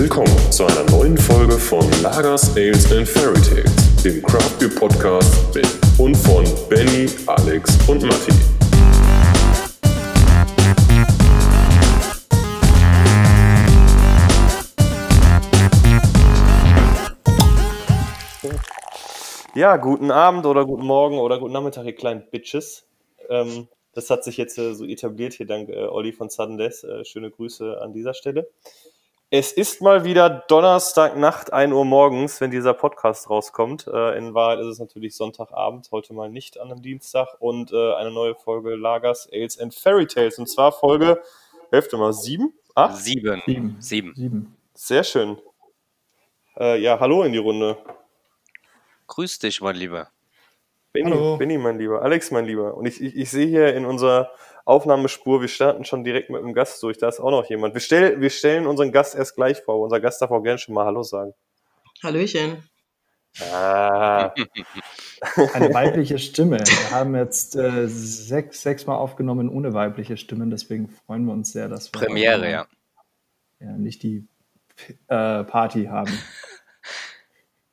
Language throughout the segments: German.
Willkommen zu einer neuen Folge von Lagers, Ales and Fairy Tales, dem Craft Beer Podcast mit und von Benny, Alex und Matti. Ja, guten Abend oder guten Morgen oder guten Nachmittag, ihr kleinen Bitches. Ähm, das hat sich jetzt äh, so etabliert hier dank äh, Olli von Sudden Death. Äh, schöne Grüße an dieser Stelle. Es ist mal wieder Donnerstagnacht, 1 Uhr morgens, wenn dieser Podcast rauskommt. Äh, in Wahrheit ist es natürlich Sonntagabend, heute mal nicht an einem Dienstag und äh, eine neue Folge Lagers, Ales and Fairy Tales. Und zwar Folge, Hälfte mal, sieben? Acht? Sieben. Sieben. Sieben. Sieben. Sehr schön. Äh, ja, hallo in die Runde. Grüß dich, mein Lieber. Benny, Hallo. Benny, mein Lieber, Alex, mein Lieber. Und ich, ich, ich sehe hier in unserer Aufnahmespur, wir starten schon direkt mit dem Gast durch. Da ist auch noch jemand. Wir, stell, wir stellen unseren Gast erst gleich vor. Unser Gast darf auch gerne schon mal Hallo sagen. Hallöchen. Ah, Eine weibliche Stimme. Wir haben jetzt äh, sechs, sechs Mal aufgenommen ohne weibliche Stimmen, deswegen freuen wir uns sehr, dass wir Premiere, ja. ja nicht die äh, Party haben.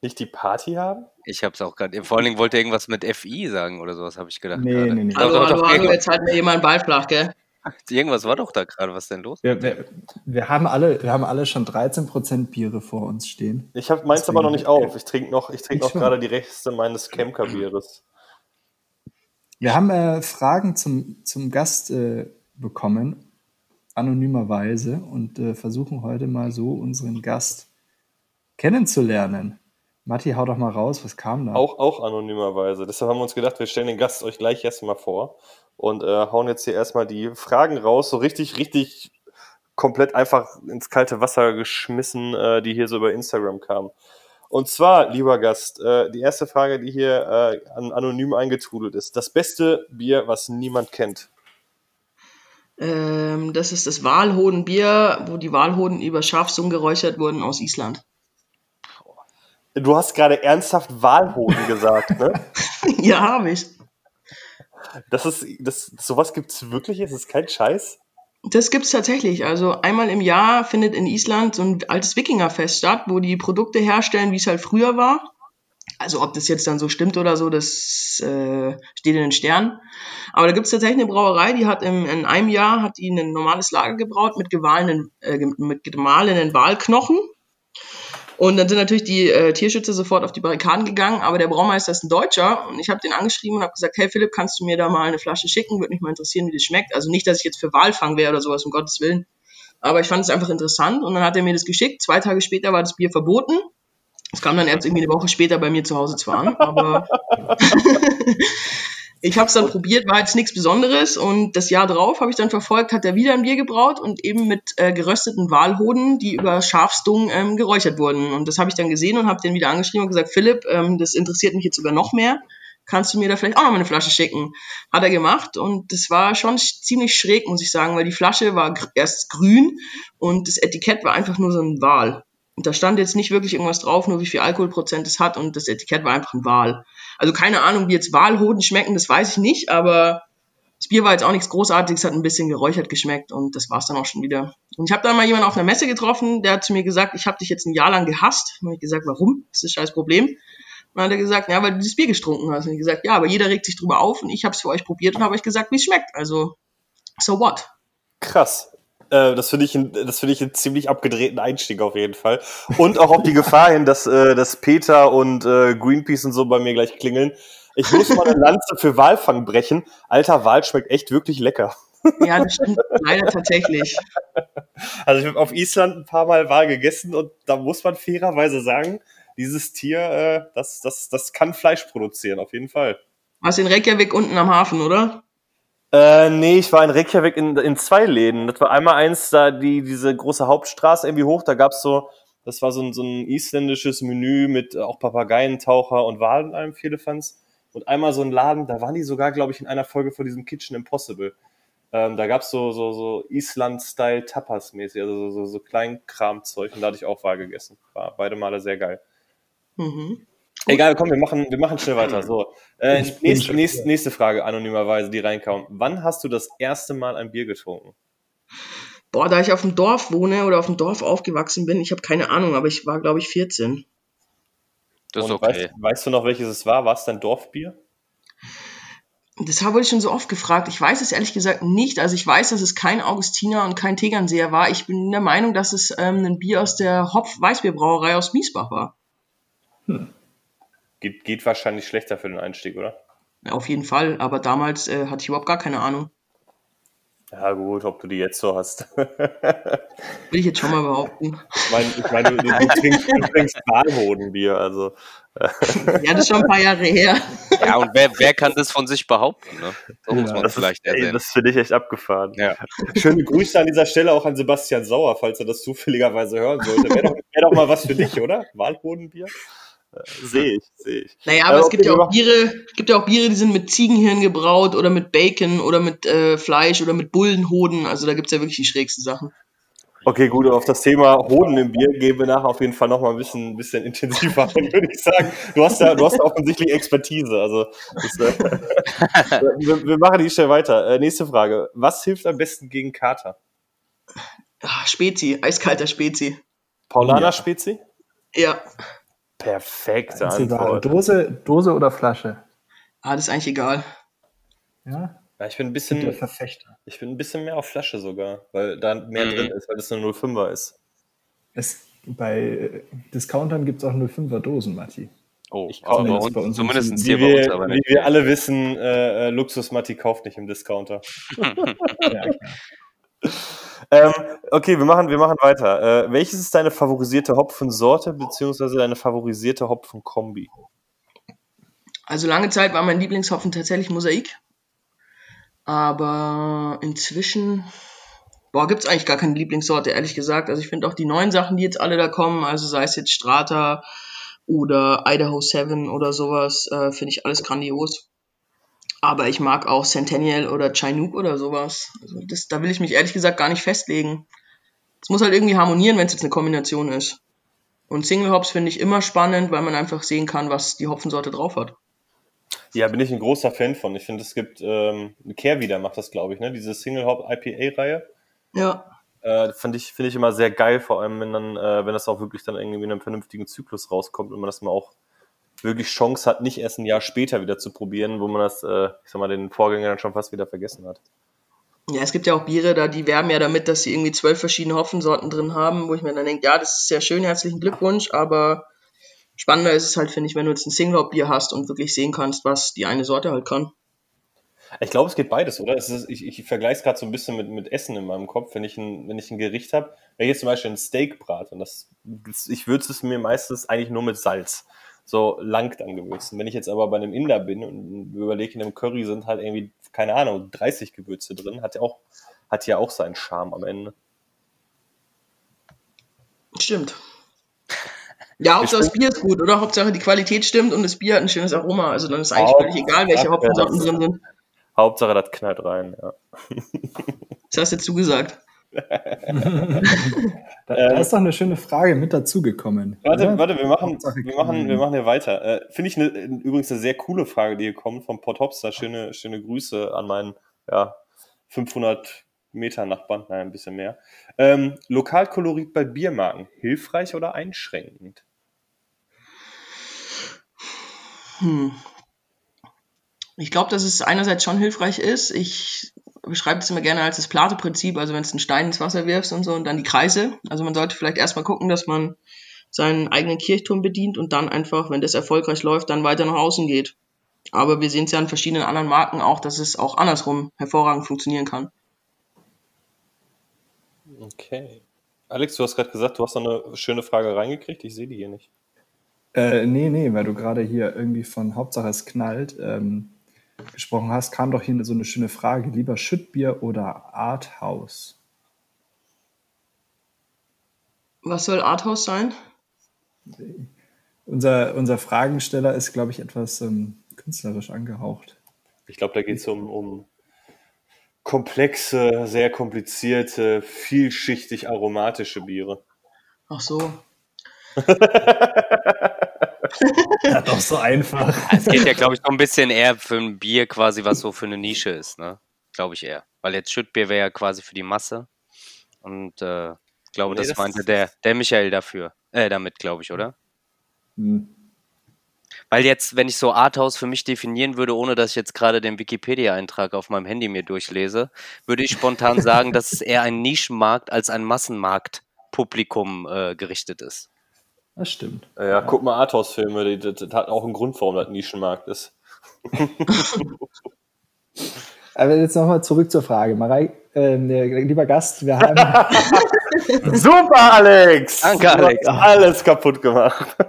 Nicht die Party haben? Ich hab's auch gerade. Vor allen Dingen wollte er irgendwas mit FI sagen oder sowas, habe ich gedacht. Nee, gerade. nee, nee. Hallo, hallo, hallo, jetzt hat mir jemand Ball flach, gell? irgendwas war doch da gerade. Was denn los? Wir, wir, wir, haben alle, wir haben alle schon 13% Biere vor uns stehen. Ich habe meins aber noch nicht auf. Ich trinke noch, ich trinke Ich noch schon. gerade die Reste meines Kemker-Bieres. Wir haben äh, Fragen zum, zum Gast äh, bekommen, anonymerweise, und äh, versuchen heute mal so unseren Gast kennenzulernen. Matti, hau doch mal raus, was kam da? Auch, auch anonymerweise. Deshalb haben wir uns gedacht, wir stellen den Gast euch gleich erstmal vor und äh, hauen jetzt hier erstmal die Fragen raus, so richtig, richtig komplett einfach ins kalte Wasser geschmissen, äh, die hier so über Instagram kamen. Und zwar, lieber Gast, äh, die erste Frage, die hier äh, an anonym eingetrudelt ist. Das beste Bier, was niemand kennt. Ähm, das ist das Walhodenbier, wo die Walhoden über Schafsungen geräuchert wurden aus Island. Du hast gerade ernsthaft Walhoden gesagt, ne? ja, habe ich. Das ist, das, sowas gibt's wirklich? Es ist kein Scheiß? Das gibt's tatsächlich. Also einmal im Jahr findet in Island so ein altes Wikingerfest statt, wo die Produkte herstellen, wie es halt früher war. Also ob das jetzt dann so stimmt oder so, das äh, steht in den Sternen. Aber da gibt's tatsächlich eine Brauerei, die hat im, in einem Jahr hat die ein normales Lager gebraut mit gemahlenen, äh, mit gemahlenen Walknochen. Und dann sind natürlich die äh, Tierschützer sofort auf die Barrikaden gegangen, aber der Braumeister ist ein Deutscher und ich habe den angeschrieben und habe gesagt, hey Philipp, kannst du mir da mal eine Flasche schicken? Würde mich mal interessieren, wie das schmeckt. Also nicht, dass ich jetzt für Walfang wäre oder sowas, um Gottes Willen. Aber ich fand es einfach interessant und dann hat er mir das geschickt. Zwei Tage später war das Bier verboten. Es kam dann erst irgendwie eine Woche später bei mir zu Hause zwar an, aber ich habe es dann probiert, war jetzt nichts Besonderes und das Jahr drauf habe ich dann verfolgt, hat er wieder ein Bier gebraut und eben mit äh, gerösteten Walhoden, die über Schafsdung ähm, geräuchert wurden. Und das habe ich dann gesehen und habe den wieder angeschrieben und gesagt, Philipp, ähm, das interessiert mich jetzt sogar noch mehr. Kannst du mir da vielleicht auch noch mal eine Flasche schicken? Hat er gemacht und das war schon sch- ziemlich schräg, muss ich sagen, weil die Flasche war gr erst grün und das Etikett war einfach nur so ein Wal. Und da stand jetzt nicht wirklich irgendwas drauf, nur wie viel Alkoholprozent es hat und das Etikett war einfach ein Wal. Also keine Ahnung, wie jetzt Walhoden schmecken, das weiß ich nicht, aber das Bier war jetzt auch nichts Großartiges, hat ein bisschen geräuchert geschmeckt und das war's dann auch schon wieder. Und ich habe dann mal jemanden auf einer Messe getroffen, der hat zu mir gesagt, ich habe dich jetzt ein Jahr lang gehasst. Und ich gesagt, warum? Das ist ein scheiß Problem. Und dann hat er gesagt, ja, weil du dieses Bier getrunken hast. Und ich gesagt, ja, aber jeder regt sich drüber auf und ich habe es für euch probiert und habe euch gesagt, wie es schmeckt. Also, so what? Krass. Äh, das finde ich, ein- das finde ich einen ziemlich abgedrehten Einstieg auf jeden Fall. Und auch auf die Gefahr hin, dass, äh, dass Peter und äh, Greenpeace und so bei mir gleich klingeln. Ich muss mal eine Lanze für Walfang brechen. Alter, Wal schmeckt echt wirklich lecker. Ja, das stimmt leider tatsächlich. Also ich habe auf Island ein paar Mal Wal gegessen und da muss man fairerweise sagen, dieses Tier, äh, das, das, das kann Fleisch produzieren, auf jeden Fall. Warst in Reykjavik unten am Hafen, oder? Äh, nee, ich war in Reykjavik in, in zwei Läden. Das war einmal eins, da die, diese große Hauptstraße irgendwie hoch, da gab's so, das war so ein, so ein isländisches Menü mit äh, auch Papageientaucher und Walen und allem Firlefanz. Und einmal so ein Laden, da waren die sogar, glaube ich, in einer Folge von diesem Kitchen Impossible. Ähm, da gab's so, so, so Island-Style Tapas-mäßig, also so, so, so Kleinkramzeug und da hatte ich auch Wal gegessen. War beide Male sehr geil. Mhm. Egal, komm, wir machen, wir machen schnell weiter. So, äh, nächste, nächste, nächste Frage anonymerweise, die reinkam. Wann hast du das erste Mal ein Bier getrunken? Boah, da ich auf dem Dorf wohne oder auf dem Dorf aufgewachsen bin, ich habe keine Ahnung, aber ich war, glaube ich, 14. Das ist okay. weißt, weißt du noch, welches es war? War es dein Dorfbier? Das wurde ich schon so oft gefragt. Ich weiß es ehrlich gesagt nicht. Also ich weiß, dass es kein Augustiner und kein Tegernseer war. Ich bin der Meinung, dass es ähm, ein Bier aus der Hopf-Weißbierbrauerei aus Miesbach war. Geht, geht wahrscheinlich schlechter für den Einstieg, oder? Ja, auf jeden Fall. Aber damals äh, hatte ich überhaupt gar keine Ahnung. Ja, gut, ob du die jetzt so hast. Will ich jetzt schon mal behaupten. Ich meine, ich mein, du, du, trinkst, du trinkst Walhodenbier, also. Ja, das ist schon ein paar Jahre her. Ja, und wer, wer kann das von sich behaupten? Ne? So muss man Das, vielleicht ist, ey, das finde ich echt abgefahren. Ja. Schöne Grüße an dieser Stelle auch an Sebastian Sauer, falls er das zufälligerweise hören sollte. Wäre doch, wär doch mal was für dich, oder? Walhodenbier? Sehe ich, sehe ich. Naja, aber Äh, es gibt ja auch Biere, gibt ja auch Biere, die sind mit Ziegenhirn gebraut oder mit Bacon oder mit äh, Fleisch oder mit Bullenhoden. Also da gibt's ja wirklich die schrägsten Sachen. Okay, gut, auf das Thema Hoden im Bier gehen wir nachher auf jeden Fall nochmal ein bisschen, bisschen intensiver ein, würde ich sagen. Du hast da, du hast da offensichtlich Expertise. Also das, äh, wir, wir machen die schnell weiter. Äh, nächste Frage. Was hilft am besten gegen Kater? Ah, Spezi, eiskalter Spezi. Paulaner Ja. Spezi? Ja, Perfekte. Antwort. Dose, Dose oder Flasche? ah, das ist eigentlich egal. Ja, Ja, ich bin ein bisschen, Verfechter. ich bin ein bisschen mehr auf Flasche sogar, weil da mehr Mhm. drin ist, weil das eine 05er ist. Es, bei äh, Discountern gibt es auch 05er Dosen, Matti. Oh, Ich kaufe aber bei uns, bei uns zumindest hier Wie bei uns wir, aber wie nicht. wir alle wissen, äh, äh, Luxus Matti kauft nicht im Discounter. Ja, klar. Ähm, okay, wir machen, wir machen weiter. Äh, welches ist deine favorisierte Hopfensorte beziehungsweise deine favorisierte Hopfenkombi? Also lange Zeit war mein Lieblingshopfen tatsächlich Mosaik. Aber inzwischen, boah, gibt's eigentlich gar keine Lieblingssorte, ehrlich gesagt. Also ich finde auch die neuen Sachen, die jetzt alle da kommen, also sei es jetzt Strata oder Idaho 7 oder sowas, äh, finde ich alles grandios. Aber ich mag auch Centennial oder Chinook oder sowas. Also das, da will ich mich ehrlich gesagt gar nicht festlegen. Es muss halt irgendwie harmonieren, wenn es jetzt eine Kombination ist. Und Single Hops finde ich immer spannend, weil man einfach sehen kann, was die Hopfensorte drauf hat. Ja, bin ich ein großer Fan von. Ich finde, es gibt, ähm, Kehrwieder macht das, glaube ich, ne? Diese Single Hop IPA-Reihe. Ja, Äh, finde ich, finde ich immer sehr geil, vor allem wenn dann, äh, wenn das auch wirklich dann irgendwie in einem vernünftigen Zyklus rauskommt und man das mal auch wirklich Chance hat, nicht erst ein Jahr später wieder zu probieren, wo man das, äh, ich sag mal, den Vorgänger dann schon fast wieder vergessen hat. Ja, es gibt ja auch Biere, da die werben ja damit, dass sie irgendwie zwölf verschiedene Hopfensorten drin haben, wo ich mir dann denke, ja, das ist sehr schön, herzlichen Glückwunsch, aber spannender ist es halt, finde ich, wenn du jetzt ein Single Hop Bier hast und wirklich sehen kannst, was die eine Sorte halt kann. Ich glaube, es geht beides, oder? Ist, ich ich vergleiche es gerade so ein bisschen mit, mit Essen in meinem Kopf. Wenn ich ein, wenn ich ein Gericht habe, wenn ich jetzt zum Beispiel ein Steak brate, und das, ich würze es mir meistens eigentlich nur mit Salz. So langt an Gewürzen. Wenn ich jetzt aber bei einem Inder bin und überlege, in einem Curry sind halt irgendwie, keine Ahnung, 30 Gewürze drin, hat ja auch, hat ja auch seinen Charme am Ende. Stimmt. Ja, Hauptsache das Bier ist gut, oder? Hauptsache die Qualität stimmt und das Bier hat ein schönes Aroma. Also dann ist eigentlich Hauptsache, völlig egal, welche das- drin sind. Hauptsache, das knallt rein, ja. Das hast jetzt du gesagt. Da, da ist doch eine schöne Frage mit dazugekommen. Warte, oder? warte, wir machen, wir machen, wir machen hier weiter. Äh, Finde ich eine, übrigens eine sehr coole Frage, die hier kommt vom Port Hopster. Schöne, schöne Grüße an meinen ja, 500 Meter Nachbarn, nein, ein bisschen mehr. Ähm, Lokalkolorit bei Biermarken, hilfreich oder einschränkend? Hm. Ich glaube, dass es einerseits schon hilfreich ist. Ich beschreibe es immer gerne als das Plate-Prinzip, also wenn du einen Stein ins Wasser wirfst und so und dann die Kreise. Also man sollte vielleicht erstmal gucken, dass man seinen eigenen Kirchturm bedient und dann einfach, wenn das erfolgreich läuft, dann weiter nach außen geht. Aber wir sehen es ja an verschiedenen anderen Marken auch, dass es auch andersrum hervorragend funktionieren kann. Okay. Alex, du hast gerade gesagt, du hast noch eine schöne Frage reingekriegt. Ich sehe die hier nicht. Äh, nee, nee, weil du gerade hier irgendwie von Hauptsache es knallt ähm, gesprochen hast, kam doch hier so eine schöne Frage. Lieber Schüttbier oder Arthouse? Was soll Arthouse sein? Unser, unser Fragensteller ist, glaube ich, etwas ähm, künstlerisch angehaucht. Ich glaube, da geht es um, um komplexe, sehr komplizierte, vielschichtig aromatische Biere. Ach so. Ja, doch so einfach. Es geht ja, glaube ich, noch ein bisschen eher für ein Bier quasi, was so für eine Nische ist, ne? Glaube ich eher. Weil jetzt Schüttbier wäre ja quasi für die Masse. Und äh, ich glaube, Nee, das, das meinte ist- der, der Michael dafür. Äh, damit, glaube ich, oder? Hm. Weil jetzt, wenn ich so Arthouse für mich definieren würde, ohne dass ich jetzt gerade den Wikipedia-Eintrag auf meinem Handy mir durchlese, würde ich spontan sagen, dass es eher ein Nischenmarkt als ein Massenmarkt-Publikum äh, gerichtet ist. Das stimmt. Ja, guck mal Arthouse-Filme, die- das, das hat auch einen Grund, warum das ein Nischenmarkt ist. Aber jetzt nochmal zurück zur Frage. Marei, äh, lieber Gast, wir haben, Super, Alex! Danke, Du hast Alex. Alles kaputt gemacht.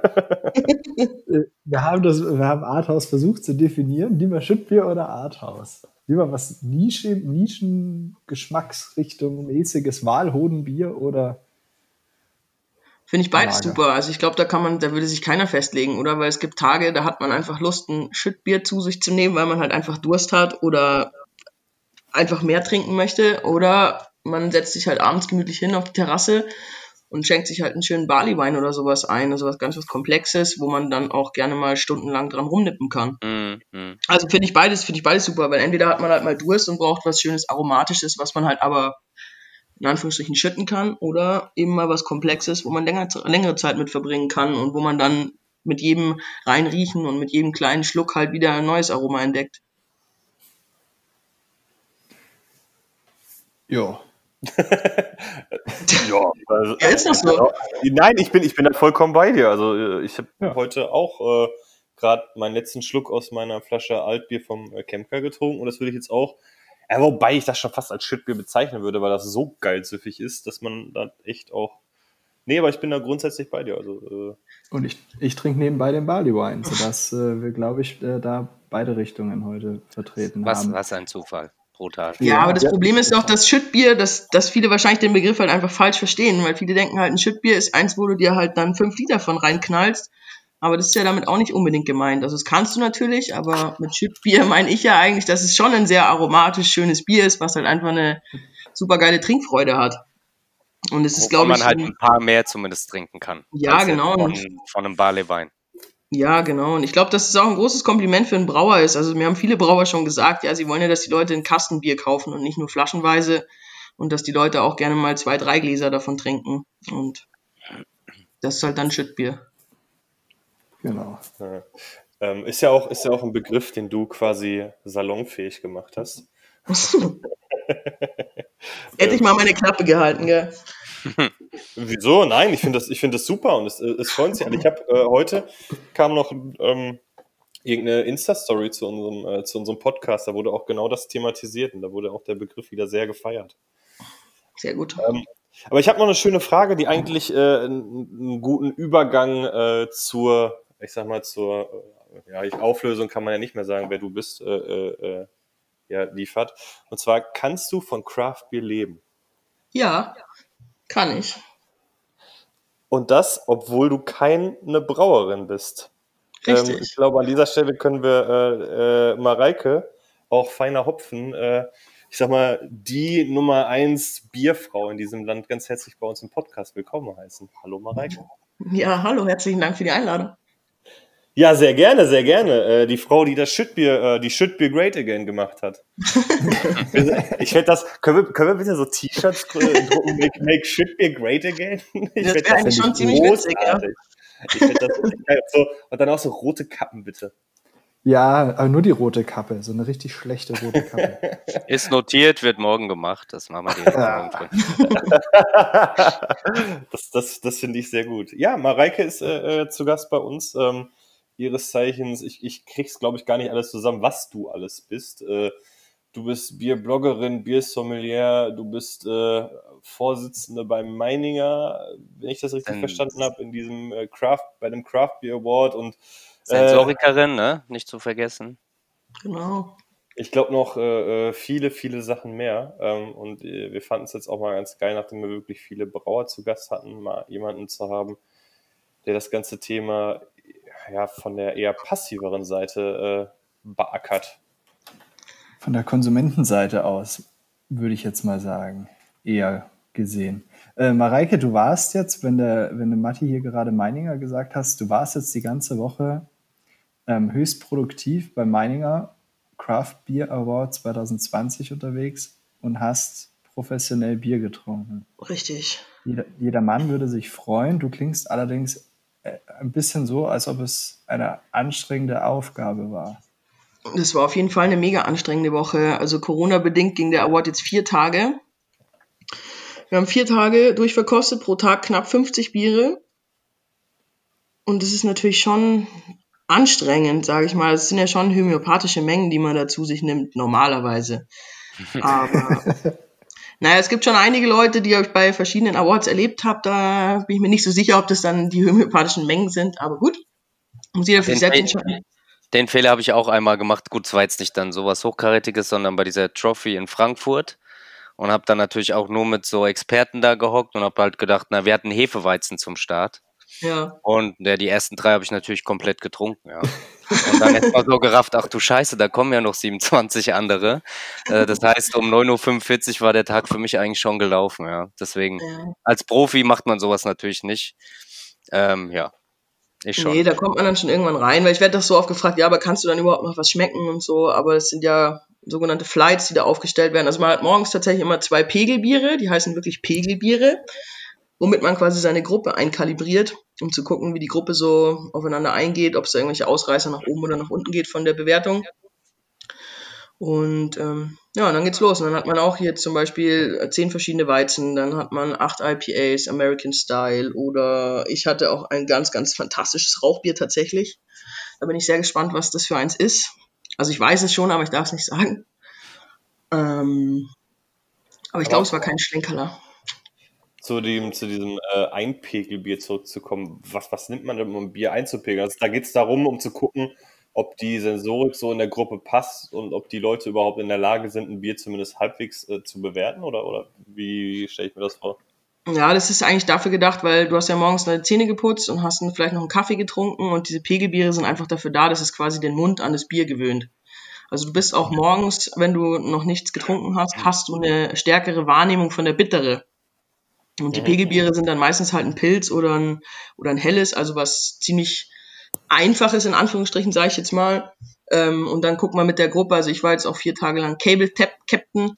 wir haben, das, wir haben Arthouse versucht zu definieren. Lieber Schüttbier oder Arthouse? Lieber was Nische, Nischen-Geschmacksrichtung, mäßiges Walhodenbier oder Finde ich beides Lager. super. Also ich glaube, da kann man, da würde sich keiner festlegen, oder? Weil es gibt Tage, da hat man einfach Lust, ein Schüttbier zu sich zu nehmen, weil man halt einfach Durst hat oder einfach mehr trinken möchte. Oder man setzt sich halt abends gemütlich hin auf die Terrasse und schenkt sich halt einen schönen Barleywein oder sowas ein, also was ganz was Komplexes, wo man dann auch gerne mal stundenlang dran rumnippen kann. Mm, mm. Also finde ich beides, finde ich beides super, weil entweder hat man halt mal Durst und braucht was schönes Aromatisches, was man halt aber in Anführungsstrichen schütten kann, oder eben mal was Komplexes, wo man länger, längere Zeit mit verbringen kann und wo man dann mit jedem reinriechen und mit jedem kleinen Schluck halt wieder ein neues Aroma entdeckt. ja. Ja, also, Ja, ist doch so. Nein, ich bin, ich bin da vollkommen bei dir. Also äh, ich habe Ja. heute auch äh, gerade meinen letzten Schluck aus meiner Flasche Altbier vom äh, Kemker getrunken und das würde ich jetzt auch, ja, wobei ich das schon fast als Schüttbier bezeichnen würde, weil das so geil süffig ist, dass man da echt auch. Nee, aber ich bin da grundsätzlich bei dir. Also, äh, Und ich, ich trinke nebenbei den Barleywein, sodass äh, wir, glaube ich, äh, da beide Richtungen heute vertreten Was, haben. was ein Zufall. Brutal. Ja, Ja, aber das ja. Problem ist auch das Schüttbier, dass, dass viele wahrscheinlich den Begriff halt einfach falsch verstehen, weil viele denken halt, ein Schüttbier ist eins, wo du dir halt dann fünf Liter von reinknallst. Aber das ist ja damit auch nicht unbedingt gemeint. Also das kannst du natürlich, aber mit Schüttbier meine ich ja eigentlich, dass es schon ein sehr aromatisch schönes Bier ist, was halt einfach eine super geile Trinkfreude hat. Und es ist, glaube man ich, halt ein- paar mehr zumindest trinken kann. Ja, genau. Von, von einem Barleywein. Ja, genau. Und ich glaube, dass es auch ein großes Kompliment für einen Brauer ist. Also mir haben viele Brauer schon gesagt, ja, sie wollen ja, dass die Leute ein Kastenbier kaufen und nicht nur flaschenweise und dass die Leute auch gerne mal zwei, drei Gläser davon trinken. Und das ist halt dann Schüttbier. Genau. ja. ähm, ist, ja auch, ist ja auch ein Begriff, den du quasi salonfähig gemacht hast. Hätte ich mal meine Klappe gehalten, gell? Wieso? Nein, ich finde das, ich finde das super und es, es freut sich. Ich habe äh, heute kam noch ähm, irgendeine Insta-Story zu unserem, äh, zu unserem Podcast, da wurde auch genau das thematisiert und da wurde auch der Begriff wieder sehr gefeiert. Sehr gut. Aber ich habe noch eine schöne Frage, die eigentlich äh, einen, einen guten Übergang äh, zur, ich sag mal, zur äh, ja, Auflösung kann man ja nicht mehr sagen, wer du bist, äh, äh, äh, ja, liefert. Und zwar, kannst du von Craft Beer leben? Ja, kann ich. Und das, obwohl du keine Brauerin bist. Ähm, Richtig. ich glaube, an dieser Stelle können wir äh, äh, Mareike, auch feiner Hopfen, äh, ich sag mal, die Nummer eins Bierfrau in diesem Land ganz herzlich bei uns im Podcast willkommen heißen. Hallo Mareike. Ja, hallo, herzlichen Dank für die Einladung. Ja, sehr gerne, sehr gerne. Äh, die Frau, die das Schüttbier, äh, die Schüttbier Great Again gemacht hat. ich werde das, können wir, können wir bitte so T-Shirts äh, drucken, make, make Schüttbier Great Again? Ich Das wäre eigentlich schon ziemlich witzig, ja. Ich das geil. so, und dann auch so rote Kappen, bitte. Ja, aber nur die rote Kappe, so eine richtig schlechte rote Kappe. Ist notiert, wird morgen gemacht. Das machen wir früh. das das, das finde ich sehr gut. Ja, Mareike ist äh, äh, zu Gast bei uns. Ähm, ihres Zeichens, ich, ich krieg's, glaube ich, gar nicht alles zusammen, was du alles bist. Äh, du bist Bierbloggerin, Biersommelier, du bist äh, Vorsitzende beim Meininger, wenn ich das richtig Sens- verstanden habe, in diesem äh, Craft, bei dem Craft Beer Award und äh, Sensorikerin, ne? Nicht zu vergessen. Genau. ich glaube noch äh, äh, viele, viele Sachen mehr. Ähm, und äh, wir fanden es jetzt auch mal ganz geil, nachdem wir wirklich viele Brauer zu Gast hatten, mal jemanden zu haben, der das ganze Thema ja von der eher passiveren Seite äh, beackert. Von der Konsumentenseite aus, würde ich jetzt mal sagen, eher gesehen. Äh, Mareike, du warst jetzt, wenn der, wenn der Matti hier gerade Meininger gesagt hast, du warst jetzt die ganze Woche ähm, höchst produktiv beim Meininger Craft Beer Award 2020 unterwegs und hast professionell Bier getrunken. Richtig. Jeder, jeder Mann würde sich freuen. Du klingst allerdings ein bisschen so, als ob es eine anstrengende Aufgabe war. Das war auf jeden Fall eine mega anstrengende Woche. Also Corona-bedingt ging der Award jetzt vier Tage. Wir haben vier Tage durchverkostet, pro Tag knapp 50 Biere. Und das ist natürlich schon anstrengend, sage ich mal. Es sind ja schon homöopathische Mengen, die man dazu sich nimmt, normalerweise. Aber naja, es gibt schon einige Leute, die ich bei verschiedenen Awards erlebt habe. Da bin ich mir nicht so sicher, ob das dann die homöopathischen Mengen sind. Aber gut, muss jeder für sich selbst entscheiden. Den Fehler habe ich auch einmal gemacht. Gut, es war jetzt nicht dann sowas Hochkarätiges, sondern bei dieser Trophy in Frankfurt. Und habe dann natürlich auch nur mit so Experten da gehockt und habe halt gedacht, na, wir hatten Hefeweizen zum Start. Ja. Und ja, die ersten drei habe ich natürlich komplett getrunken, ja. Und dann erst mal so gerafft, ach du Scheiße, da kommen ja noch 27 andere. Äh, das heißt, um 9.45 Uhr war der Tag für mich eigentlich schon gelaufen, ja. Deswegen, ja. als Profi macht man sowas natürlich nicht. Ähm, ja, ich schon. Nee, da kommt man dann schon irgendwann rein, weil ich werde doch so oft gefragt, ja, aber kannst du dann überhaupt noch was schmecken und so, aber es sind ja sogenannte Flights, die da aufgestellt werden. Also man hat morgens tatsächlich immer zwei Pegelbiere, die heißen wirklich Pegelbiere, womit man quasi seine Gruppe einkalibriert, um zu gucken, wie die Gruppe so aufeinander eingeht, ob es da irgendwelche Ausreißer nach oben oder nach unten geht von der Bewertung. Und ähm, ja, und dann geht's los. Und dann hat man auch hier zum Beispiel zehn verschiedene Weizen, dann hat man acht IPAs, American Style oder ich hatte auch ein ganz, ganz fantastisches Rauchbier tatsächlich. Da bin ich sehr gespannt, was das für eins ist. Also ich weiß es schon, aber ich darf es nicht sagen. Ähm, aber ich glaube, es war kein Schlenkerler. Zu, dem, zu diesem äh, Einpegelbier zurückzukommen, was, was nimmt man denn, um Bier einzupegeln? Also da geht es darum, um zu gucken, ob die Sensorik so in der Gruppe passt und ob die Leute überhaupt in der Lage sind, ein Bier zumindest halbwegs äh, zu bewerten oder, oder wie stelle ich mir das vor? Ja, das ist eigentlich dafür gedacht, weil du hast ja morgens deine Zähne geputzt und hast vielleicht noch einen Kaffee getrunken und diese Pegelbiere sind einfach dafür da, dass es quasi den Mund an das Bier gewöhnt. Also du bist auch morgens, wenn du noch nichts getrunken hast, hast du eine stärkere Wahrnehmung von der Bittere. Und die. Pegelbiere sind dann meistens halt ein Pilz oder ein, oder ein helles, also was ziemlich einfaches in Anführungsstrichen, sage ich jetzt mal. Ähm, und dann guck mal mit der Gruppe, also ich war jetzt auch vier Tage lang Cable Tap Captain.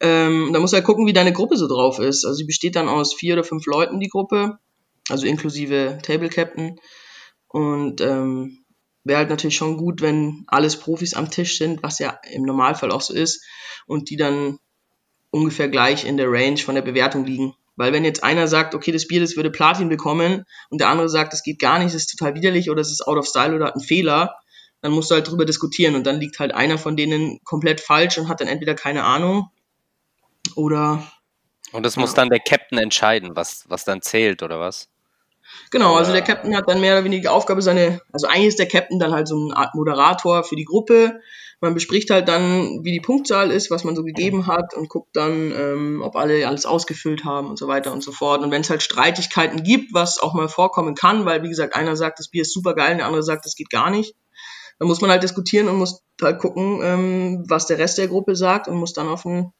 Ähm, da musst du halt gucken, wie deine Gruppe so drauf ist. Also sie besteht dann aus vier oder fünf Leuten, die Gruppe, also inklusive Table Captain. Und ähm, wäre halt natürlich schon gut, wenn alles Profis am Tisch sind, was ja im Normalfall auch so ist, und die dann ungefähr gleich in der Range von der Bewertung liegen. Weil wenn jetzt einer sagt, okay, das Bier, das würde Platin bekommen, und der andere sagt, das geht gar nicht, das ist total widerlich oder es ist out of style oder hat einen Fehler, dann musst du halt drüber diskutieren und dann liegt halt einer von denen komplett falsch und hat dann entweder keine Ahnung oder Und das muss dann der Captain entscheiden, was, was dann zählt oder was? Genau, also der Captain hat dann mehr oder weniger die Aufgabe, seine, also eigentlich ist der Captain dann halt so eine Art Moderator für die Gruppe. Man bespricht halt dann, wie die Punktzahl ist, was man so gegeben hat und guckt dann, ähm, ob alle alles ausgefüllt haben und so weiter und so fort. Und wenn es halt Streitigkeiten gibt, was auch mal vorkommen kann, weil wie gesagt, einer sagt, das Bier ist super geil, der andere sagt, das geht gar nicht, dann muss man halt diskutieren und muss halt gucken, ähm, was der Rest der Gruppe sagt und muss dann auf einen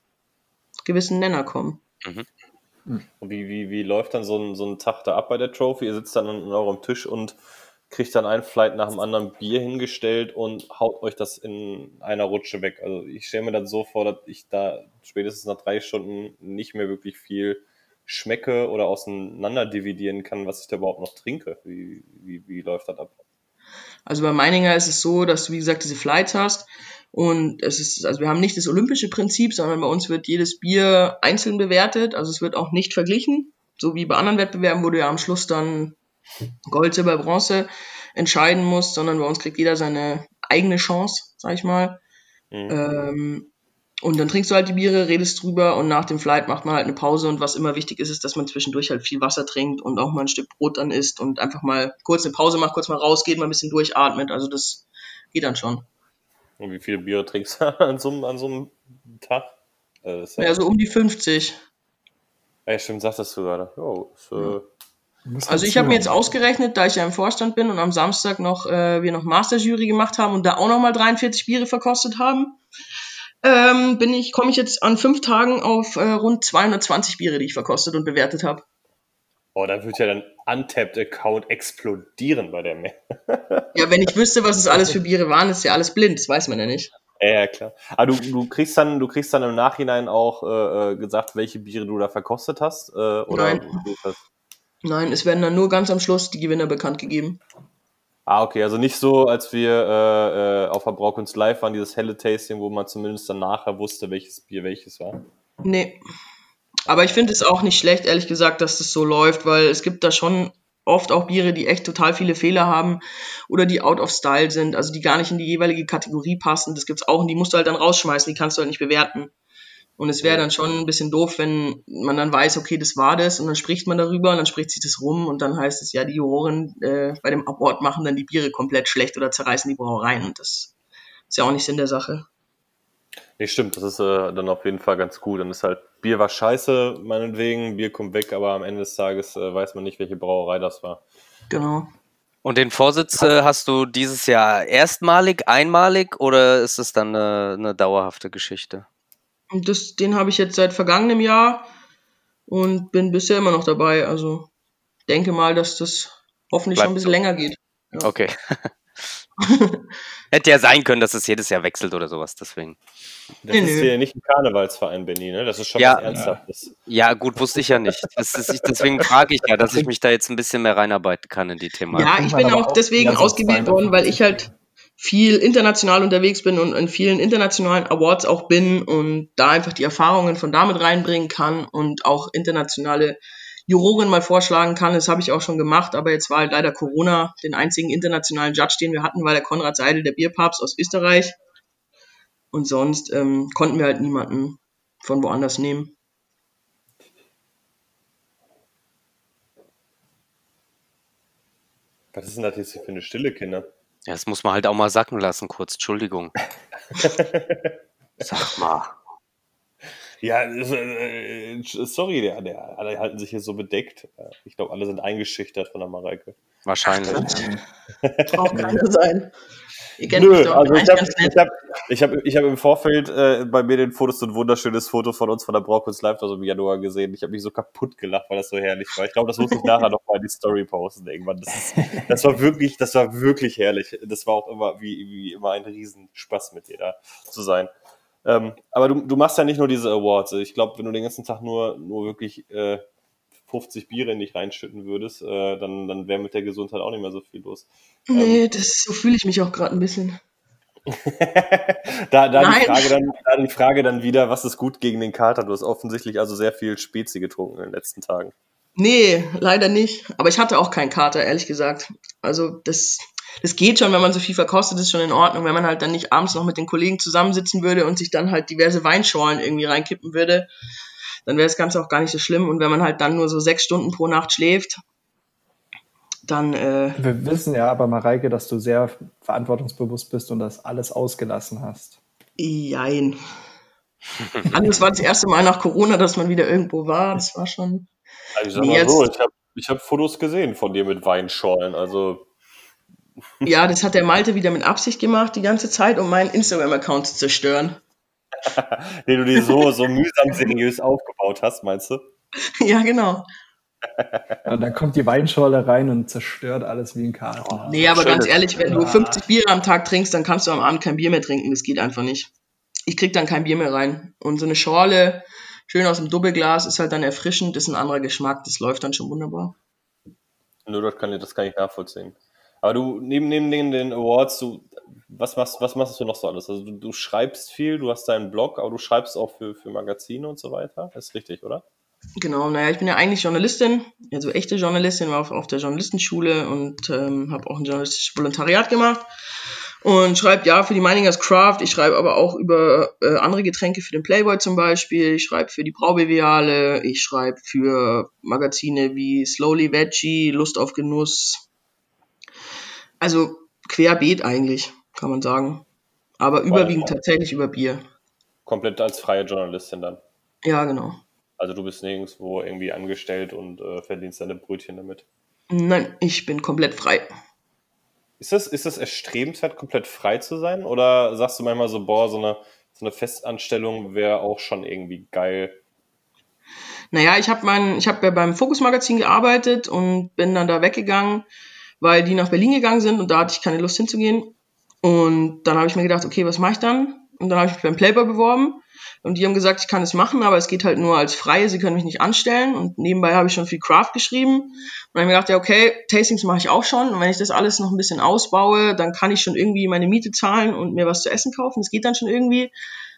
gewissen Nenner kommen. Und wie, wie, wie läuft dann so ein, so ein Tag da ab bei der Trophy? Ihr sitzt dann an eurem Tisch und kriegt dann ein Flight nach dem anderen Bier hingestellt und haut euch das in einer Rutsche weg. Also ich stelle mir dann so vor, dass ich da spätestens nach drei Stunden nicht mehr wirklich viel schmecke oder auseinander kann, was ich da überhaupt noch trinke. Wie, wie, wie läuft das ab? Also bei Meininger ist es so, dass du, wie gesagt, diese Flights hast. Und es ist, also wir haben nicht das olympische Prinzip, sondern bei uns wird jedes Bier einzeln bewertet. Also es wird auch nicht verglichen. So wie bei anderen Wettbewerben, wo du ja am Schluss dann Gold, Silber, Bronze entscheiden musst, sondern bei uns kriegt jeder seine eigene Chance, sag ich mal. Mhm. Ähm, und dann trinkst du halt die Biere, redest drüber und nach dem Flight macht man halt eine Pause. Und was immer wichtig ist, ist, dass man zwischendurch halt viel Wasser trinkt und auch mal ein Stück Brot dann isst und einfach mal kurz eine Pause macht, kurz mal rausgeht, mal ein bisschen durchatmet. Also das geht dann schon. Und wie viele Biere trinkst du an so, einem- an so einem Tag? Äh, ja, Ja, so um die 50. ja, stimmt, sagtest du gerade. Jo, ist, äh, Also halt ich habe mir jetzt ausgerechnet, da ich ja im Vorstand bin und am Samstag noch äh, wir noch Masterjury gemacht haben und da auch noch mal 43 Biere verkostet haben, ähm, bin ich komme ich jetzt an fünf Tagen auf äh, rund 220 Biere, die ich verkostet und bewertet habe. Oh, dann wird ja dein Untapped-Account explodieren bei der Menge. Ja, wenn ich wüsste, was es alles für Biere waren, ist ja alles blind, das weiß man ja nicht. Ja, ja, klar. Aber du, du kriegst dann, du kriegst dann im Nachhinein auch äh, äh gesagt, welche Biere du da verkostet hast? Äh, oder Nein. Nein, es werden dann nur ganz am Schluss die Gewinner bekannt gegeben. Ah, okay, also nicht so, als wir äh, äh, auf der Braukunst Live waren, dieses helle Tasting, wo man zumindest dann nachher wusste, welches Bier welches war. Nee. Aber ich finde es auch nicht schlecht, ehrlich gesagt, dass das so läuft, weil es gibt da schon oft auch Biere, die echt total viele Fehler haben oder die out of style sind, also die gar nicht in die jeweilige Kategorie passen. Das gibt's auch und die musst du halt dann rausschmeißen, die kannst du halt nicht bewerten. Und es wäre dann schon ein bisschen doof, wenn man dann weiß, okay, das war das und dann spricht man darüber und dann spricht sich das rum und dann heißt es ja, die Juroren äh, bei dem Award machen dann die Biere komplett schlecht oder zerreißen die Brauereien und das ist ja auch nicht Sinn der Sache. Nee, stimmt, das ist äh, dann auf jeden Fall ganz gut. Dann ist halt, Bier war scheiße, meinetwegen, Bier kommt weg, aber am Ende des Tages äh, weiß man nicht, welche Brauerei das war. Genau. Und den Vorsitz äh, hast du dieses Jahr erstmalig, einmalig oder ist es dann eine, eine dauerhafte Geschichte? Und das, den habe ich jetzt seit vergangenem Jahr und bin bisher immer noch dabei. Also denke mal, dass das hoffentlich Bleibt schon ein bisschen so. länger geht. Ja. Okay. Hätte ja sein können, dass es jedes Jahr wechselt oder sowas, deswegen. Das Nee, ist nee. hier nicht ein Karnevalsverein, Benny, ne? Das ist schon Ja. was Ernsthaftes. Ja, gut, wusste ich ja nicht. Das ist, deswegen frage ich ja, dass ich mich da jetzt ein bisschen mehr reinarbeiten kann in die Thematik. Ja, ich bin auch deswegen ausgewählt worden, weil ich halt viel international unterwegs bin und in vielen internationalen Awards auch bin und da einfach die Erfahrungen von damit reinbringen kann und auch internationale Juroren mal vorschlagen kann. Das habe ich auch schon gemacht, aber jetzt war halt leider Corona. Den einzigen internationalen Judge, den wir hatten, war der Konrad Seidel, der Bierpapst aus Österreich. Und sonst ähm, konnten wir halt niemanden von woanders nehmen. Was ist denn das jetzt für eine Stille, Kinder? Ja, das muss man halt auch mal sacken lassen, kurz. Entschuldigung. Sag mal. Ja, äh, äh, sorry, der, der, alle halten sich hier so bedeckt. Äh, Ich glaube, alle sind eingeschüchtert von der Mareike. Wahrscheinlich. Braucht keiner sein. Nö, also ich habe ich hab, ich hab, ich hab im Vorfeld äh, bei mir den Fotos so ein wunderschönes Foto von uns von der Braukunst Live also im Januar gesehen. Ich habe mich so kaputt gelacht, weil das so herrlich war. Ich glaube, das muss ich nachher noch mal in die Story posten irgendwann. Das, ist, das war wirklich, das war wirklich herrlich. Das war auch immer wie, wie immer ein Riesenspaß mit dir da zu sein. Ähm, aber du, du machst ja nicht nur diese Awards. Ich glaube, wenn du den ganzen Tag nur, nur wirklich äh, 50 Biere in dich reinschütten würdest, äh, dann, dann wäre mit der Gesundheit auch nicht mehr so viel los. Nee, das, so fühle ich mich auch gerade ein bisschen. da, da, die. Frage dann, da die Frage dann wieder, was ist gut gegen den Kater? Du hast offensichtlich also sehr viel Spezi getrunken in den letzten Tagen. Nee, leider nicht. Aber ich hatte auch keinen Kater, ehrlich gesagt. Also das, das geht schon, wenn man so viel verkostet, ist schon in Ordnung. Wenn man halt dann nicht abends noch mit den Kollegen zusammensitzen würde und sich dann halt diverse Weinschorlen irgendwie reinkippen würde, dann wäre das Ganze auch gar nicht so schlimm. Und wenn man halt dann nur so sechs Stunden pro Nacht schläft, dann äh, Wir wissen ja aber, Mareike, dass du sehr verantwortungsbewusst bist und das alles ausgelassen hast. jein. Also das war das erste Mal nach Corona, dass man wieder irgendwo war. Das war schon. Also ich sag mal jetzt- so, ich habe ich hab Fotos gesehen von dir mit Weinschorlen. Also Ja, das hat der Malte wieder mit Absicht gemacht, die ganze Zeit, um meinen Instagram-Account zu zerstören. den du dir so, so mühsam seriös aufgebaut hast, meinst du? ja, genau. Und dann kommt die Weinschorle rein und zerstört alles wie ein Kater. Nee, aber Schönes- ganz ehrlich, wenn du 50 Bier am Tag trinkst, dann kannst du am Abend kein Bier mehr trinken. Das geht einfach nicht. Ich krieg dann kein Bier mehr rein. Und so eine Schorle, schön aus dem Doppelglas, ist halt dann erfrischend, ist ein anderer Geschmack, das läuft dann schon wunderbar. Nur das kann, ich- das kann ich nachvollziehen. Aber du, neben, neben den, Awards, du, was machst, was machst du noch so alles? Also du, du schreibst viel, du hast deinen Blog, aber du schreibst auch für, für Magazine und so weiter. Das ist richtig, oder? Genau, naja, ich bin ja eigentlich Journalistin, also echte Journalistin, war auf, auf der Journalistenschule und ähm, habe auch ein journalistisches Volontariat gemacht und schreibe ja für die Meiningers Craft, ich schreibe aber auch über äh, andere Getränke für den Playboy zum Beispiel, ich schreibe für die Braubeviale, ich schreibe für Magazine wie Slowly Veggie, Lust auf Genuss, also querbeet eigentlich, kann man sagen, aber überwiegend tatsächlich über Bier. Komplett als freie Journalistin dann. Ja, genau. Also du bist nirgendwo irgendwie angestellt und äh, verdienst deine Brötchen damit. Nein, ich bin komplett frei. Ist das, ist das erstrebenswert, komplett frei zu sein? Oder sagst du manchmal so, boah, so eine, so eine Festanstellung wäre auch schon irgendwie geil? Naja, ich habe mein, ich habe ja beim Fokus Magazin gearbeitet und bin dann da weggegangen, weil die nach Berlin gegangen sind und da hatte ich keine Lust hinzugehen. Und dann habe ich mir gedacht, okay, was mache ich dann? Und dann habe ich mich beim Playboy beworben und die haben gesagt, ich kann es machen, aber es geht halt nur als Freie, sie können mich nicht anstellen. Und nebenbei habe ich schon viel Craft geschrieben. Und dann habe ich mir gedacht, ja, okay, Tastings mache ich auch schon. Und wenn ich das alles noch ein bisschen ausbaue, dann kann ich schon irgendwie meine Miete zahlen und mir was zu essen kaufen. Das geht dann schon irgendwie.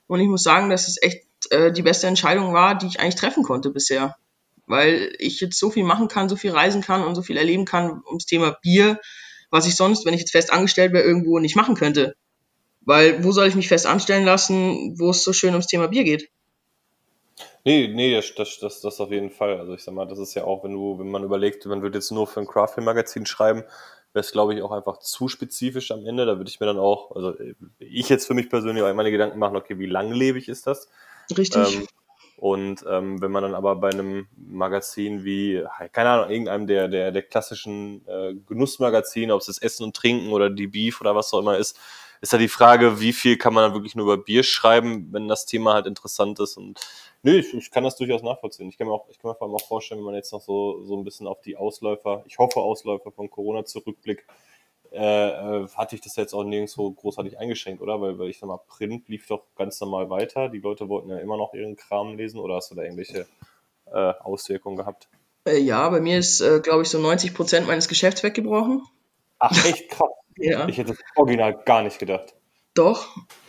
Und ich muss sagen, dass es echt äh, die beste Entscheidung war, die ich eigentlich treffen konnte bisher. Weil ich jetzt so viel machen kann, so viel reisen kann und so viel erleben kann ums Thema Bier, was ich sonst, wenn ich jetzt fest angestellt wäre, irgendwo nicht machen könnte. Weil wo soll ich mich fest anstellen lassen, wo es so schön ums Thema Bier geht? Nee, nee, das, das, das, das auf jeden Fall. Also ich sag mal, das ist ja auch, wenn du, wenn man überlegt, man würde jetzt nur für ein Craft-Magazin schreiben, wäre es, glaube ich, auch einfach zu spezifisch am Ende. Da würde ich mir dann auch, also ich jetzt für mich persönlich auch meine Gedanken machen, okay, wie langlebig ist das? Richtig. Ähm, und ähm, wenn man dann aber bei einem Magazin wie, keine Ahnung, irgendeinem der, der, der klassischen äh, Genussmagazine, ob es das Essen und Trinken oder die Beef oder was auch immer ist, ist ja die Frage, wie viel kann man dann wirklich nur über Bier schreiben, wenn das Thema halt interessant ist. Und nö, ich, ich kann das durchaus nachvollziehen. Ich kann mir auch, ich kann mir vor allem auch vorstellen, wenn man jetzt noch so, so ein bisschen auf die Ausläufer, ich hoffe Ausläufer von Corona zurückblickt, äh, äh, hatte ich das jetzt auch nirgendwo großartig eingeschränkt, oder? Weil, weil ich sag mal, Print lief doch ganz normal weiter. Die Leute wollten ja immer noch ihren Kram lesen oder hast du da irgendwelche äh, Auswirkungen gehabt? Äh, ja, bei mir ist, äh, glaube ich, so 90 Prozent meines Geschäfts weggebrochen. Ach, echt krass. Ja. Ich hätte das original gar nicht gedacht. Doch.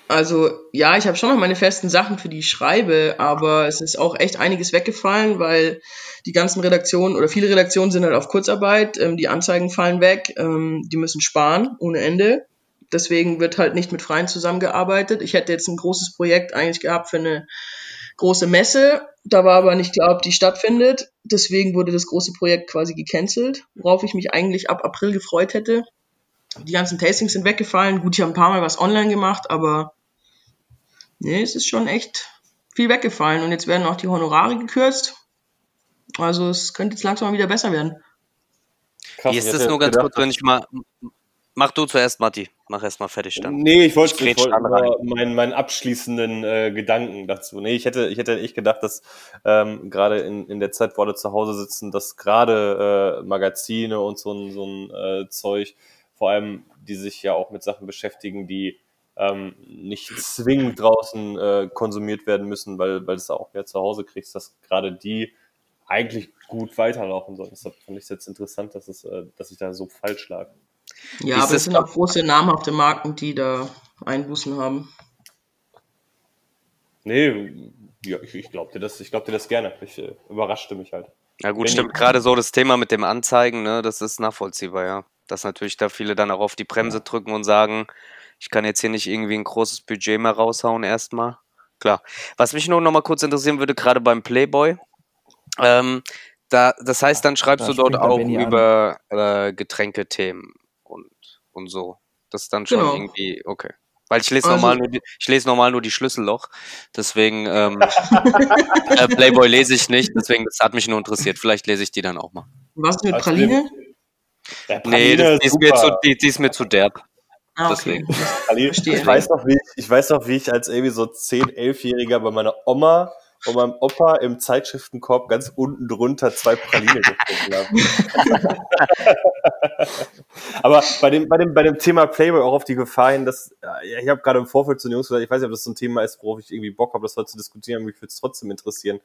Also ja, ich habe schon noch meine festen Sachen, für die ich schreibe, aber es ist auch echt einiges weggefallen, weil die ganzen Redaktionen oder viele Redaktionen sind halt auf Kurzarbeit, ähm, die Anzeigen fallen weg, ähm, die müssen sparen ohne Ende. Deswegen wird halt nicht mit Freien zusammengearbeitet. Ich hätte jetzt ein großes Projekt eigentlich gehabt für eine große Messe. Da war aber nicht klar, ob die stattfindet. Deswegen wurde das große Projekt quasi gecancelt, worauf ich mich eigentlich ab April gefreut hätte. Die ganzen Tastings sind weggefallen. Gut, ich habe ein paar Mal was online gemacht, aber nee, es ist schon echt viel weggefallen. Und jetzt werden auch die Honorare gekürzt. Also es könnte jetzt langsam mal wieder besser werden. Krass, Wie ist ich das hätte nur ganz gedacht, kurz, wenn ich mal. Mach du zuerst, Matti. Mach erst mal fertig dann. Nee, ich wollte Ich rein. nur meinen, meinen abschließenden äh, Gedanken dazu. Nee, ich hätte, ich hätte echt gedacht, dass ähm, gerade in, in der Zeit, wo alle zu Hause sitzen, dass gerade äh, Magazine und so ein, so ein äh, Zeug, vor allem die sich ja auch mit Sachen beschäftigen, die ähm, nicht zwingend draußen äh, konsumiert werden müssen, weil, weil du es auch mehr zu Hause kriegst, dass gerade die eigentlich gut weiterlaufen sollen. Deshalb fand ich es jetzt interessant, dass, es, äh, dass ich da so falsch lag. Ja, aber das es sind auch große namhafte Marken, die da Einbußen haben. Nee, ja, ich, ich glaub dir das, ich glaub dir das gerne. Ich äh, überraschte mich halt. Ja gut, Wenn- stimmt. Gerade so das Thema mit dem Anzeigen, ne, das ist nachvollziehbar, ja. Dass natürlich da viele dann auch auf die Bremse drücken und sagen, ich kann jetzt hier nicht irgendwie ein großes Budget mehr raushauen erstmal. Klar. Was mich nur noch mal kurz interessieren würde, gerade beim Playboy, ähm, da, das heißt, dann schreibst Da du dort auch über äh, Getränkethemen und, und so. Das ist dann schon Genau. irgendwie, okay. Weil ich lese Also- normal nur die, ich lese normal nur die Schlüsselloch, deswegen ähm, äh, Playboy lese ich nicht, deswegen das hat mich nur interessiert. Vielleicht lese ich die dann auch mal. Was mit Praline? Ja, Nee, Praline das, die, ist mir zu, die, die ist mir zu derb. Ah, okay. deswegen. Ich, weiß noch, wie ich, ich weiß noch, wie ich als irgendwie so 10-, 11-Jähriger bei meiner Oma und meinem Opa im Zeitschriftenkorb ganz unten drunter zwei Praline gefunden habe. Aber bei dem, bei, dem, bei dem Thema Playboy auch auf die Gefahr hin, dass äh, ich habe gerade im Vorfeld zu den Jungs gesagt, ich weiß nicht, ob das so ein Thema ist, worauf ich irgendwie Bock habe, das heute zu diskutieren, aber mich würde es trotzdem interessieren.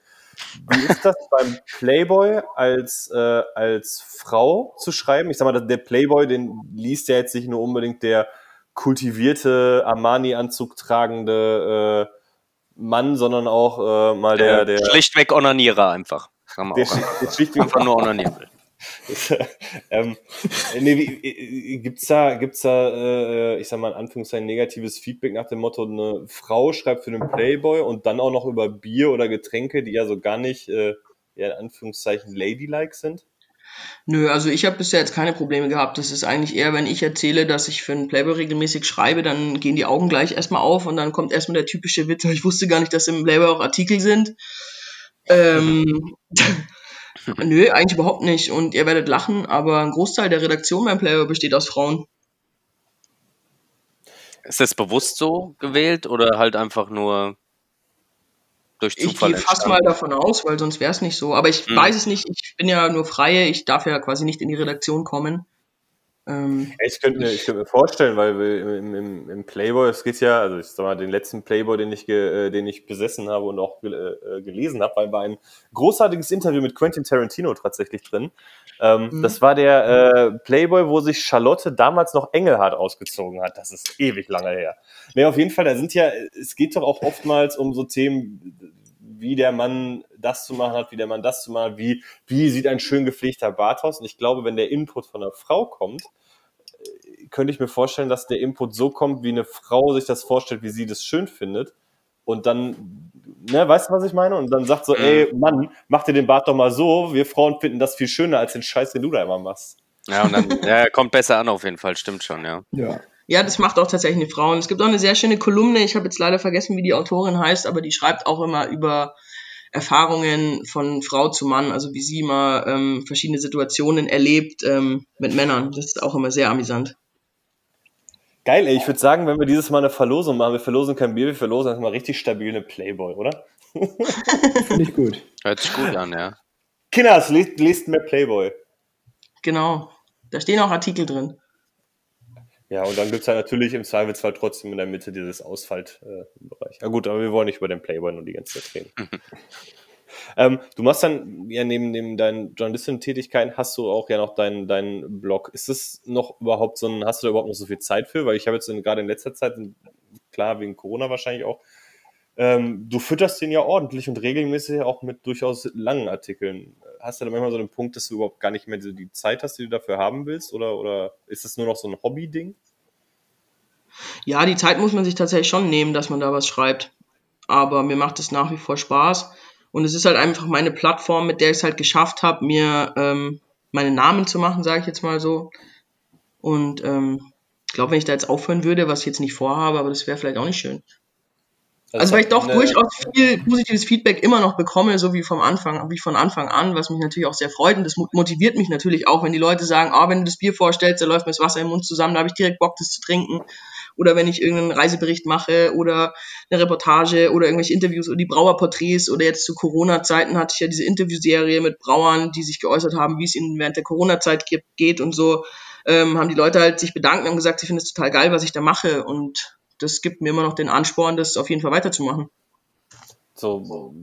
Wie ist das beim Playboy als, äh, als Frau zu schreiben? Ich sag mal, der Playboy, den liest ja jetzt nicht nur unbedingt der kultivierte Armani-Anzug tragende äh, Mann, sondern auch äh, mal der, der, Schlichtweg Onanierer einfach. Sagen wir der, auch einfach. der schlichtweg einfach nur onanieren will. ähm, nee, äh, gibt's da, gibt's da, äh, ich sag mal in Anführungszeichen negatives Feedback nach dem Motto, eine Frau schreibt für den Playboy und dann auch noch über Bier oder Getränke, die ja so gar nicht, äh, ja in Anführungszeichen ladylike sind? Nö, also ich habe bisher jetzt keine Probleme gehabt. Das ist eigentlich eher, wenn ich erzähle, dass ich für einen Playboy regelmäßig schreibe, dann gehen die Augen gleich erstmal auf und dann kommt erstmal der typische Witz. Ich wusste gar nicht, dass im Playboy auch Artikel sind. Ähm, nö, eigentlich überhaupt nicht. Und ihr werdet lachen, aber ein Großteil der Redaktion beim Playboy besteht aus Frauen. Ist das bewusst so gewählt oder halt einfach nur durch Ich Zufall gehe fast mal davon aus, weil sonst wäre es nicht so. Aber ich Hm. weiß es nicht. Ich bin ja nur Freie. Ich darf ja quasi nicht in die Redaktion kommen. Ähm, Ich könnte mir, ich könnte mir vorstellen, weil im, im, im Playboy, es geht ja, also ich sag mal, den letzten Playboy, den ich, ge, äh, den ich besessen habe und auch ge, äh, gelesen habe, weil war ein großartiges Interview mit Quentin Tarantino tatsächlich drin. Ähm, Mhm. Das war der äh, Playboy, wo sich Charlotte damals noch Engelhardt ausgezogen hat. Das ist ewig lange her. Nee, auf jeden Fall, da sind ja, es geht doch auch oftmals um so Themen, wie der Mann das zu machen hat, wie der Mann das zu machen hat, wie, wie sieht ein schön gepflegter Bart aus. Und ich glaube, wenn der Input von einer Frau kommt, äh, könnte ich mir vorstellen, dass der Input so kommt, wie eine Frau sich das vorstellt, wie sie das schön findet. Und dann, ne, weißt du, was ich meine? Und dann sagt so, Mhm. ey, Mann, mach dir den Bart doch mal so. Wir Frauen finden das viel schöner als den Scheiß, den du da immer machst. Ja, und dann ja, kommt besser an auf jeden Fall, stimmt schon, ja. Ja. ja, das macht auch tatsächlich eine Frau. Und es gibt auch eine sehr schöne Kolumne, ich habe jetzt leider vergessen, wie die Autorin heißt, aber die schreibt auch immer über Erfahrungen von Frau zu Mann, also wie sie immer ähm, verschiedene Situationen erlebt ähm, mit Männern. Das ist auch immer sehr amüsant. Geil, ey. Ich würde sagen, wenn wir dieses Mal eine Verlosung machen, wir verlosen kein Bier, wir verlosen erstmal richtig stabil eine Playboy, oder? Finde ich gut. Hört sich gut an, ja. Kinders, lest, lest mehr Playboy. Genau. Da stehen auch Artikel drin. Ja, und dann gibt's ja natürlich im Zweifelsfall trotzdem in der Mitte dieses Ausfallbereich. Ja gut, aber wir wollen nicht über den Playboy nur die ganze Zeit reden. ähm, du machst dann, ja, neben, neben deinen Journalistentätigkeiten hast du auch ja noch deinen, deinen Blog. Ist es noch überhaupt so ein, hast du da überhaupt noch so viel Zeit für? Weil ich habe jetzt gerade in letzter Zeit, klar, wegen Corona wahrscheinlich auch, ähm, du fütterst den ja ordentlich und regelmäßig auch mit durchaus langen Artikeln. Hast du da manchmal so einen Punkt, dass du überhaupt gar nicht mehr so die Zeit hast, die du dafür haben willst? Oder, oder ist es nur noch so ein Hobby-Ding? Ja, die Zeit muss man sich tatsächlich schon nehmen, dass man da was schreibt. Aber mir macht es nach wie vor Spaß. Und es ist halt einfach meine Plattform, mit der ich es halt geschafft habe, mir ähm, meinen Namen zu machen, sage ich jetzt mal so. Und ähm, ich glaube, wenn ich da jetzt aufhören würde, was ich jetzt nicht vorhabe, aber das wäre vielleicht auch nicht schön. Also weil ich doch durchaus viel positives Feedback immer noch bekomme, so wie vom Anfang, wie von Anfang an, was mich natürlich auch sehr freut und das mo- motiviert mich natürlich auch, wenn die Leute sagen, ah, wenn du das Bier vorstellst, da läuft mir das Wasser im Mund zusammen, da habe ich direkt Bock, das zu trinken. Oder wenn ich irgendeinen Reisebericht mache oder eine Reportage oder irgendwelche Interviews oder die Brauerporträts oder jetzt zu Corona-Zeiten hatte ich ja diese Interviewserie mit Brauern, die sich geäußert haben, wie es ihnen während der Corona-Zeit ge- geht und so, ähm, haben die Leute halt sich bedankt und gesagt, sie finden es total geil, was ich da mache und das gibt mir immer noch den Ansporn, das auf jeden Fall weiterzumachen. so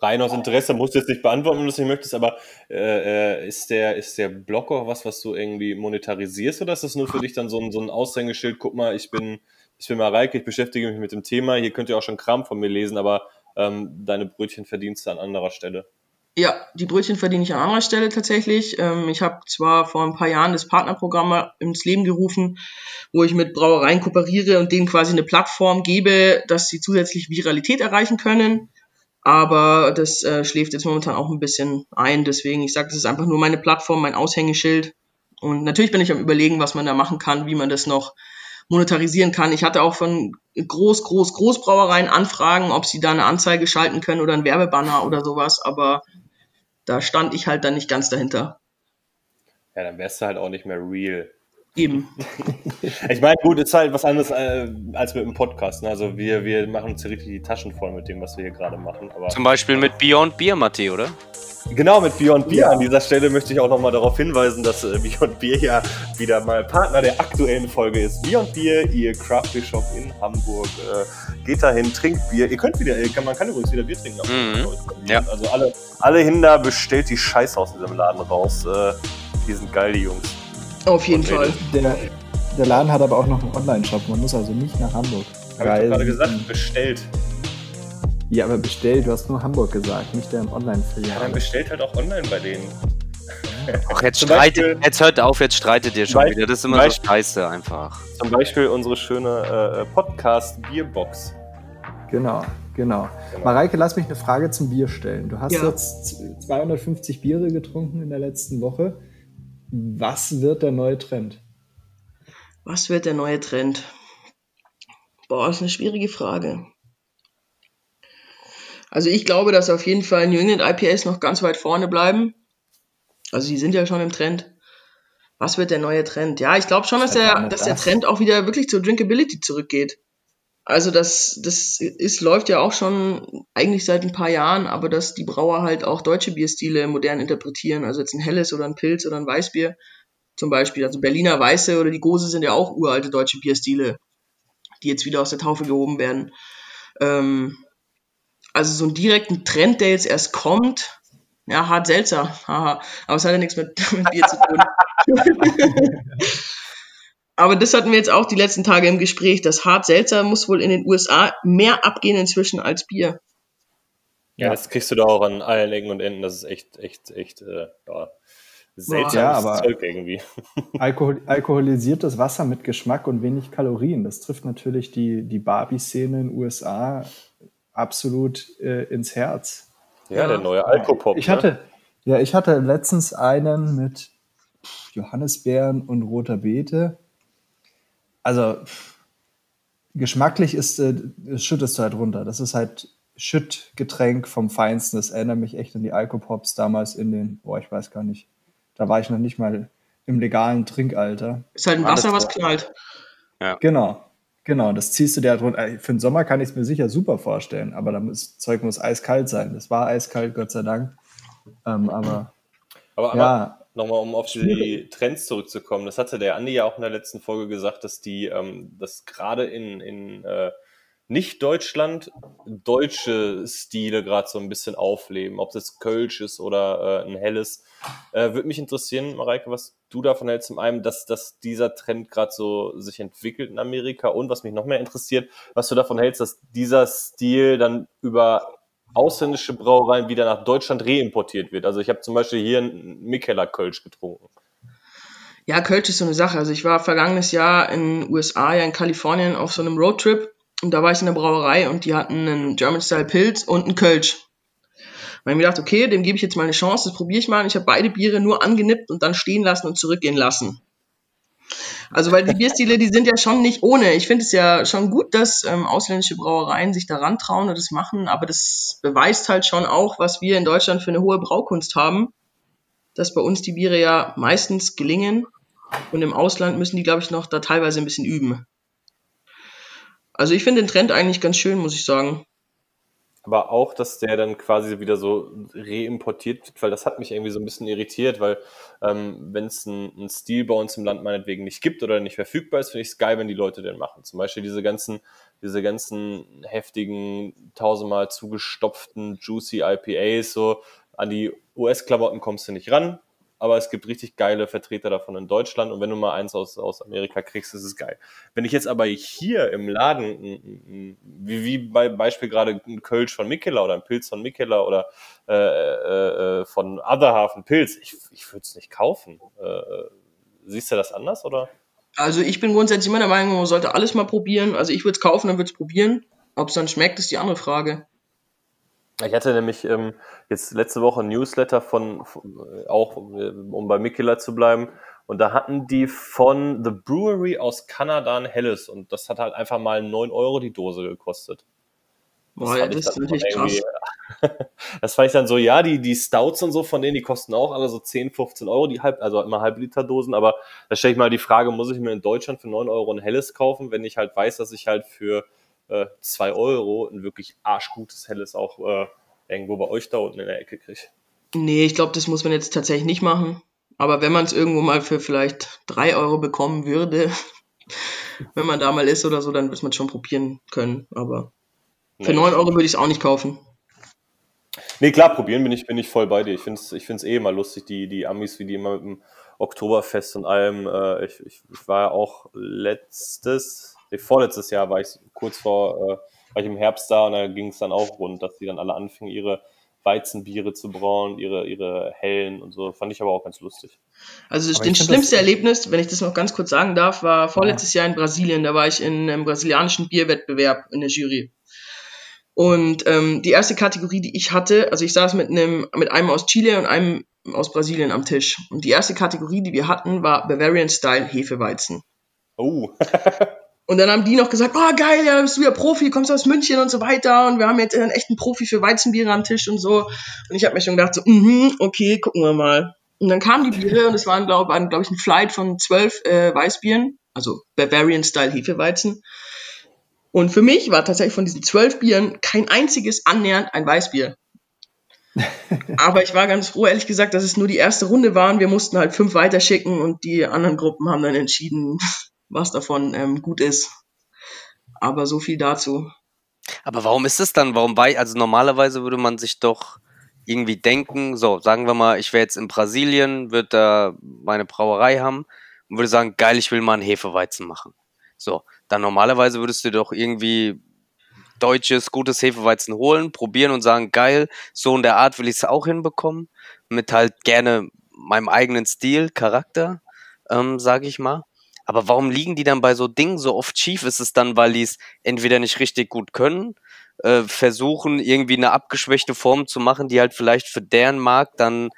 rein aus Interesse, musst du jetzt nicht beantworten, wenn du es nicht möchtest, aber äh, äh, ist, der, ist der Blog auch was, was du irgendwie monetarisierst oder ist das nur für dich dann so ein, so ein Aushängeschild, guck mal, ich bin, ich bin Mareike, ich beschäftige mich mit dem Thema, hier könnt ihr auch schon Kram von mir lesen, aber ähm, deine Brötchen verdienst du an anderer Stelle. Ja, die Brötchen verdiene ich an anderer Stelle tatsächlich. Ähm, ich habe zwar vor ein paar Jahren das Partnerprogramm ins Leben gerufen, wo ich mit Brauereien kooperiere und denen quasi eine Plattform gebe, dass sie zusätzlich Viralität erreichen können. Aber das äh, schläft jetzt momentan auch ein bisschen ein. Deswegen, ich sage, das ist einfach nur meine Plattform, mein Aushängeschild. Und natürlich bin ich am überlegen, was man da machen kann, wie man das noch monetarisieren kann. Ich hatte auch von Groß, Groß, Großbrauereien Anfragen, ob sie da eine Anzeige schalten können oder ein Werbebanner oder sowas, aber da stand ich halt dann nicht ganz dahinter. Ja, dann wärst du halt auch nicht mehr real. Eben. Ich meine, gut, ist halt was anderes äh, als mit dem Podcast. Ne? Also wir, wir machen uns hier richtig die Taschen voll mit dem, was wir hier gerade machen. Aber Zum Beispiel mit Beyond Beer, Matti, oder? Genau, mit Beyond Beer. An dieser Stelle möchte ich auch nochmal darauf hinweisen, dass äh, Beyond Beer ja wieder mal Partner der aktuellen Folge ist. Beyond Beer, ihr Craft Beer Shop in Hamburg. Äh, geht dahin, trinkt Bier. Ihr könnt wieder, kann, man kann übrigens wieder Bier trinken. Mhm. Ja. Also alle, alle hin da, bestellt die Scheiße aus diesem Laden raus. Äh, die sind geil, die Jungs. Auf jeden Fall. Der, der Laden hat aber auch noch einen Online-Shop. Man muss also nicht nach Hamburg. Hab ich doch gerade gesagt, bestellt. Ja, aber bestellt, du hast nur Hamburg gesagt, nicht der Ja, dann Online-Filiale. bestellt halt auch online bei denen. Ach, jetzt streitet, Beispiel- jetzt hört auf, jetzt streitet ihr schon Beispiel- wieder. Das ist immer zum so Beispiel- scheiße einfach. Zum Beispiel unsere schöne äh, Podcast-Bierbox. Genau, genau. Genau. Mareike, lass mich eine Frage zum Bier stellen. Du hast Ja. jetzt 250 Biere getrunken in der letzten Woche. Was wird der neue Trend? Was wird der neue Trend? Boah, ist eine schwierige Frage. Also ich glaube, dass auf jeden Fall New England IPAs noch ganz weit vorne bleiben. Also die sind ja schon im Trend. Was wird der neue Trend? Ja, ich glaube schon, dass wann der, dass der? Trend auch wieder wirklich zur Drinkability zurückgeht. Also das, das ist, läuft ja auch schon eigentlich seit ein paar Jahren, aber dass die Brauer halt auch deutsche Bierstile modern interpretieren, also jetzt ein helles oder ein Pilz oder ein Weißbier, zum Beispiel. Also Berliner Weiße oder die Gose sind ja auch uralte deutsche Bierstile, die jetzt wieder aus der Taufe gehoben werden. Ähm, also so einen direkten Trend, der jetzt erst kommt, ja, hart seltsam. Haha. Aber es hat ja nichts mit, mit Bier zu tun. Aber das hatten wir jetzt auch die letzten Tage im Gespräch. Das hart seltsam muss wohl in den USA mehr abgehen inzwischen als Bier. Ja, das kriegst du da auch an allen Ecken und Enden. Das ist echt, echt, echt, äh, ja, seltsames Ja, aber- Zeug irgendwie. Alkohol, alkoholisiertes Wasser mit Geschmack und wenig Kalorien. Das trifft natürlich die, die Barbie-Szene in den USA absolut äh, ins Herz. Ja, der neue Alkopop. Ich ne? hatte, ja, ich hatte letztens einen mit Johannisbeeren und roter Beete. Also pff, geschmacklich ist, äh, das schüttest du halt runter. Das ist halt Schüttgetränk vom Feinsten. Das erinnert mich echt an die Alkopops damals in den, boah, ich weiß gar nicht. Da war ich noch nicht mal im legalen Trinkalter. Ist halt ein Alles Wasser, was knallt. Genau. Genau, das ziehst du dir halt runter. Für den Sommer kann ich es mir sicher super vorstellen, aber dann muss, das Zeug muss eiskalt sein. Das war eiskalt, Gott sei Dank. Ähm, aber Aber, aber ja, nochmal, um auf die. Trends zurückzukommen. Das hatte der Andi ja auch in der letzten Folge gesagt, dass die, ähm, dass gerade in, in äh, nicht-Deutschland deutsche Stile gerade so ein bisschen aufleben. Ob das Kölsch ist oder äh, ein helles. Äh, Würde mich interessieren, Mareike, was du davon hältst. Zum einen, dass, dass dieser Trend gerade so sich entwickelt in Amerika und was mich noch mehr interessiert, was du davon hältst, dass dieser Stil dann über ausländische Brauereien wieder nach Deutschland reimportiert wird. Also ich habe zum Beispiel hier einen Mikkeller Kölsch getrunken. Ja, Kölsch ist so eine Sache. Also ich war vergangenes Jahr in den USA, ja in Kalifornien auf so einem Roadtrip und da war ich in der Brauerei und die hatten einen German Style Pilz und einen Kölsch. Und ich mir gedacht, okay, dem gebe ich jetzt mal eine Chance, das probiere ich mal. Und ich habe beide Biere nur angenippt und dann stehen lassen und zurückgehen lassen. Also weil die Bierstile, die sind ja schon nicht ohne. Ich finde es ja schon gut, dass ähm, ausländische Brauereien sich daran trauen und das machen, aber das beweist halt schon auch, was wir in Deutschland für eine hohe Braukunst haben, dass bei uns die Biere ja meistens gelingen und im Ausland müssen die, glaube ich, noch da teilweise ein bisschen üben. Also ich finde den Trend eigentlich ganz schön, muss ich sagen. Aber auch, dass der dann quasi wieder so reimportiert wird, weil das hat mich irgendwie so ein bisschen irritiert, weil ähm, wenn es einen Stil bei uns im Land meinetwegen nicht gibt oder nicht verfügbar ist, finde ich es geil, wenn die Leute den machen. Zum Beispiel diese ganzen, diese ganzen heftigen, tausendmal zugestopften, juicy IPAs, so an die US-Klamotten kommst du nicht ran, aber es gibt richtig geile Vertreter davon in Deutschland und wenn du mal eins aus, aus Amerika kriegst, ist es geil. Wenn ich jetzt aber hier im Laden, n- n- wie, wie bei Beispiel gerade ein Kölsch von Mikkeller oder ein Pilz von Mikkeller oder äh, äh, äh, von Otherhafen Pilz, ich, ich würde es nicht kaufen. Äh, siehst du das anders oder? Also ich bin grundsätzlich immer der Meinung, man sollte alles mal probieren. Also ich würde es kaufen, dann würde es probieren. Ob es dann schmeckt, ist die andere Frage. Ich hatte nämlich ähm, jetzt letzte Woche ein Newsletter von, von äh, auch, äh, um bei Mikkeller zu bleiben, und da hatten die von The Brewery aus Kanada ein helles und das hat halt einfach mal 9 Euro die Dose gekostet. Boah, fand das ist krass. das fand ich dann so, ja, die, die Stouts und so, von denen, die kosten auch alle so 10, 15 Euro, die halb, also immer Halbliter-Dosen, aber da stelle ich mal die Frage, muss ich mir in Deutschland für 9 Euro ein helles kaufen, wenn ich halt weiß, dass ich halt für äh, 2 Euro ein wirklich arschgutes helles auch äh, irgendwo bei euch da unten in der Ecke kriege. Nee, ich glaube, das muss man jetzt tatsächlich nicht machen. Aber wenn man es irgendwo mal für vielleicht drei Euro bekommen würde, wenn man da mal ist oder so, dann wird man es schon probieren können. Aber für Nee. neun Euro würde ich es auch nicht kaufen. Nee, klar, probieren bin ich, bin ich voll bei dir. Ich finde es ich find's eh immer lustig, die, die Amis, wie die immer mit dem Oktoberfest und allem. Äh, ich, ich, ich war ja auch letztes, nee, vorletztes Jahr war ich kurz vor, äh, war ich im Herbst da und da ging es dann auch rund, dass die dann alle anfingen, ihre Weizenbiere zu brauen, ihre, ihre hellen und so. Fand ich aber auch ganz lustig. Also das, Aber find schlimmste das- Erlebnis, wenn ich das noch ganz kurz sagen darf, war vorletztes Jahr in Brasilien. Da war ich in einem brasilianischen Bierwettbewerb in der Jury. Und ähm, die erste Kategorie, die ich hatte, also ich saß mit einem, mit einem aus Chile und einem aus Brasilien am Tisch. Und die erste Kategorie, die wir hatten, war Bavarian Style Hefeweizen. Oh, Und dann haben die noch gesagt, oh geil, ja, bist du ja Profi, kommst aus München und so weiter und wir haben jetzt einen echten Profi für Weizenbiere am Tisch und so. Und ich habe mir schon gedacht, so, mhm, okay, gucken wir mal. Und dann kamen die Biere und es waren, glaube glaub ich, ein Flight von zwölf äh, Weißbieren, also Bavarian Style Hefeweizen. Und für mich war tatsächlich von diesen zwölf Bieren kein einziges annähernd ein Weißbier. Aber ich war ganz froh, ehrlich gesagt, dass es nur die erste Runde waren. Wir mussten halt fünf weiterschicken und die anderen Gruppen haben dann entschieden, was davon ähm, gut ist. Aber so viel dazu. Aber warum ist es dann? Warum bei, also normalerweise würde man sich doch irgendwie denken, so, sagen wir mal, ich wäre jetzt in Brasilien, würde da meine Brauerei haben und würde sagen, geil, ich will mal einen Hefeweizen machen. So, dann normalerweise würdest du doch irgendwie deutsches, gutes Hefeweizen holen, probieren und sagen, geil, so in der Art will ich es auch hinbekommen, mit halt gerne meinem eigenen Stil, Charakter, ähm, sage ich mal. Aber warum liegen die dann bei so Dingen so oft schief? Ist es dann, weil die es entweder nicht richtig gut können, äh, versuchen irgendwie eine abgeschwächte Form zu machen, die halt vielleicht für deren Markt dann